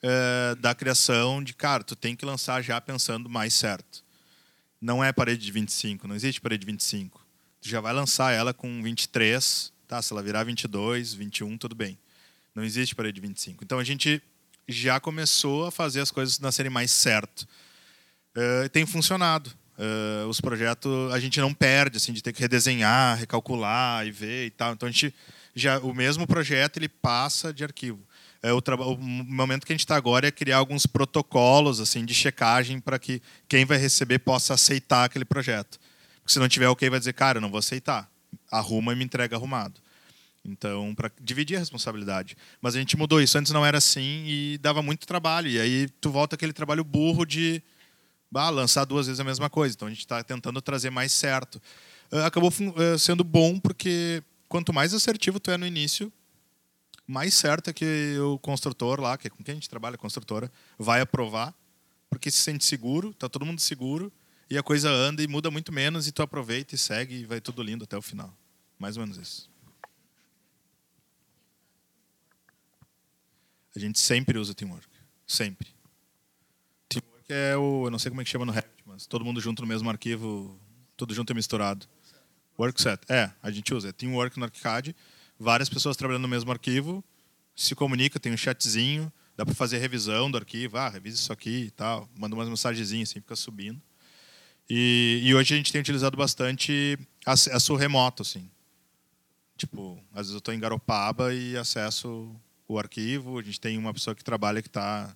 é, da criação de, cara, tu tem que lançar já pensando mais certo. Não é parede de 25, não existe parede de 25. Tu já vai lançar ela com 23, tá? Se ela virar 22, 21, tudo bem. Não existe parede de 25. Então a gente já começou a fazer as coisas nascerem mais certo. É, tem funcionado. Uh, os projetos a gente não perde assim de ter que redesenhar, recalcular e ver e tal. Então a gente já o mesmo projeto ele passa de arquivo. É, o, o momento que a gente está agora é criar alguns protocolos assim de checagem para que quem vai receber possa aceitar aquele projeto. Porque se não tiver ok vai dizer cara eu não vou aceitar, arruma e me entrega arrumado. Então para dividir a responsabilidade. Mas a gente mudou isso. Antes não era assim e dava muito trabalho. E aí tu volta aquele trabalho burro de bah, lançar duas vezes a mesma coisa. Então a gente está tentando trazer mais certo. Uh, acabou uh, sendo bom porque quanto mais assertivo tu é no início, mais certo é que o construtor lá, que é com quem a gente trabalha, a construtora, vai aprovar, porque se sente seguro, está todo mundo seguro, e a coisa anda e muda muito menos, e tu aproveita e segue e vai tudo lindo até o final. Mais ou menos isso. A gente sempre usa Teamwork. Sempre que é o. Eu não sei como é que chama no Revit, mas todo mundo junto no mesmo arquivo, tudo junto e misturado. Workset. É, a gente usa. É Teamwork no ArchiCAD. Várias pessoas trabalhando no mesmo arquivo, se comunica, tem um chatzinho, dá para fazer revisão do arquivo. Ah, revisa isso aqui e tal. Manda umas mensagenzinhas assim, fica subindo. E, e, hoje a gente tem utilizado bastante acesso remoto, assim. Tipo, às vezes eu estou em Garopaba e acesso o arquivo. A gente tem uma pessoa que trabalha que está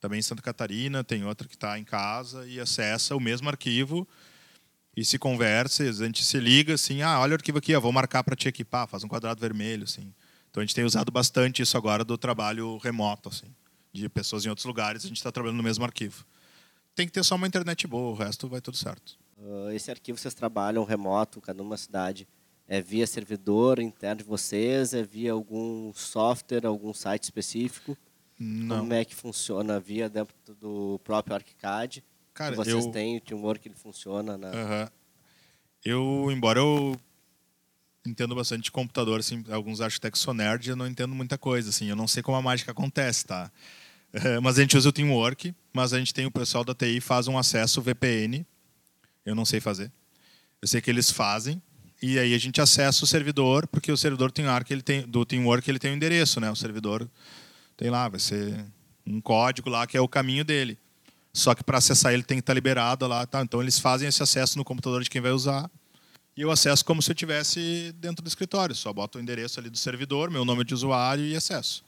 também em Santa Catarina, tem outra que está em casa e acessa o mesmo arquivo e se conversa, a gente se liga assim, ah, olha o arquivo aqui, vou marcar para te equipar, faz um quadrado vermelho, assim. Então a gente tem usado bastante isso agora do trabalho remoto, assim, de pessoas em outros lugares, a gente está trabalhando no mesmo arquivo. Tem que ter só uma internet boa, o resto vai tudo certo. Uh, esse arquivo vocês trabalham remoto, cada uma cidade, é via servidor interno de vocês, é via algum software, algum site específico? Não. Como é que funciona via dentro do próprio ArchiCAD? Cara, vocês eu... têm o teamwork que ele funciona na... Uhum. Eu, embora eu entendo bastante de computador, assim, alguns arquitetos são nerd, eu não entendo muita coisa, assim, eu não sei como a mágica acontece, tá? mas a gente usa o Teamwork, mas a gente tem o pessoal da TI faz um acesso VPN, eu não sei fazer. Eu sei que eles fazem, e aí a gente acessa o servidor, porque o servidor tem Arc, ele tem, do Teamwork ele tem o um endereço, né? O servidor tem lá, vai ser um código lá que é o caminho dele. Só que para acessar ele tem que estar tá liberado lá, tá? Então eles fazem esse acesso no computador de quem vai usar. E eu acesso como se eu estivesse dentro do escritório. Só boto o endereço ali do servidor, meu nome de usuário e acesso.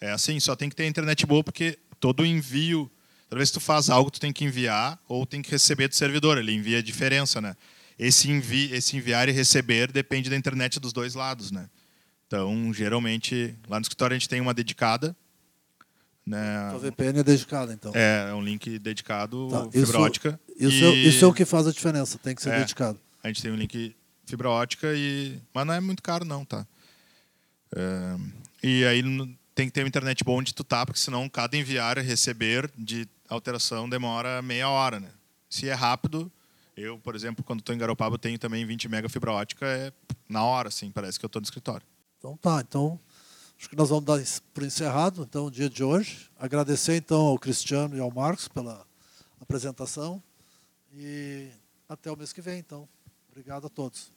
É assim, só tem que ter internet boa porque todo envio, toda vez que tu faz algo, tu tem que enviar ou tem que receber do servidor. Ele envia a diferença, né? Esse, envi, esse enviar e receber depende da internet dos dois lados, né? Então, geralmente, lá no escritório a gente tem uma dedicada. Né? A VPN é dedicada, então. É, é um link dedicado, tá. fibra isso, ótica. Isso, é e... isso é o que faz a diferença, tem que ser é, dedicado. A gente tem um link fibra ótica, e... mas não é muito caro, não, tá? É... E aí tem que ter uma internet bom onde tu tá, porque senão cada enviar e receber de alteração demora meia hora, né? Se é rápido, eu, por exemplo, quando estou em Garopaba, tenho também 20 mega fibra ótica, é na hora, assim, parece que eu estou no escritório. Então tá, então acho que nós vamos dar por encerrado então o dia de hoje. Agradecer então ao Cristiano e ao Marcos pela apresentação e até o mês que vem então. Obrigado a todos.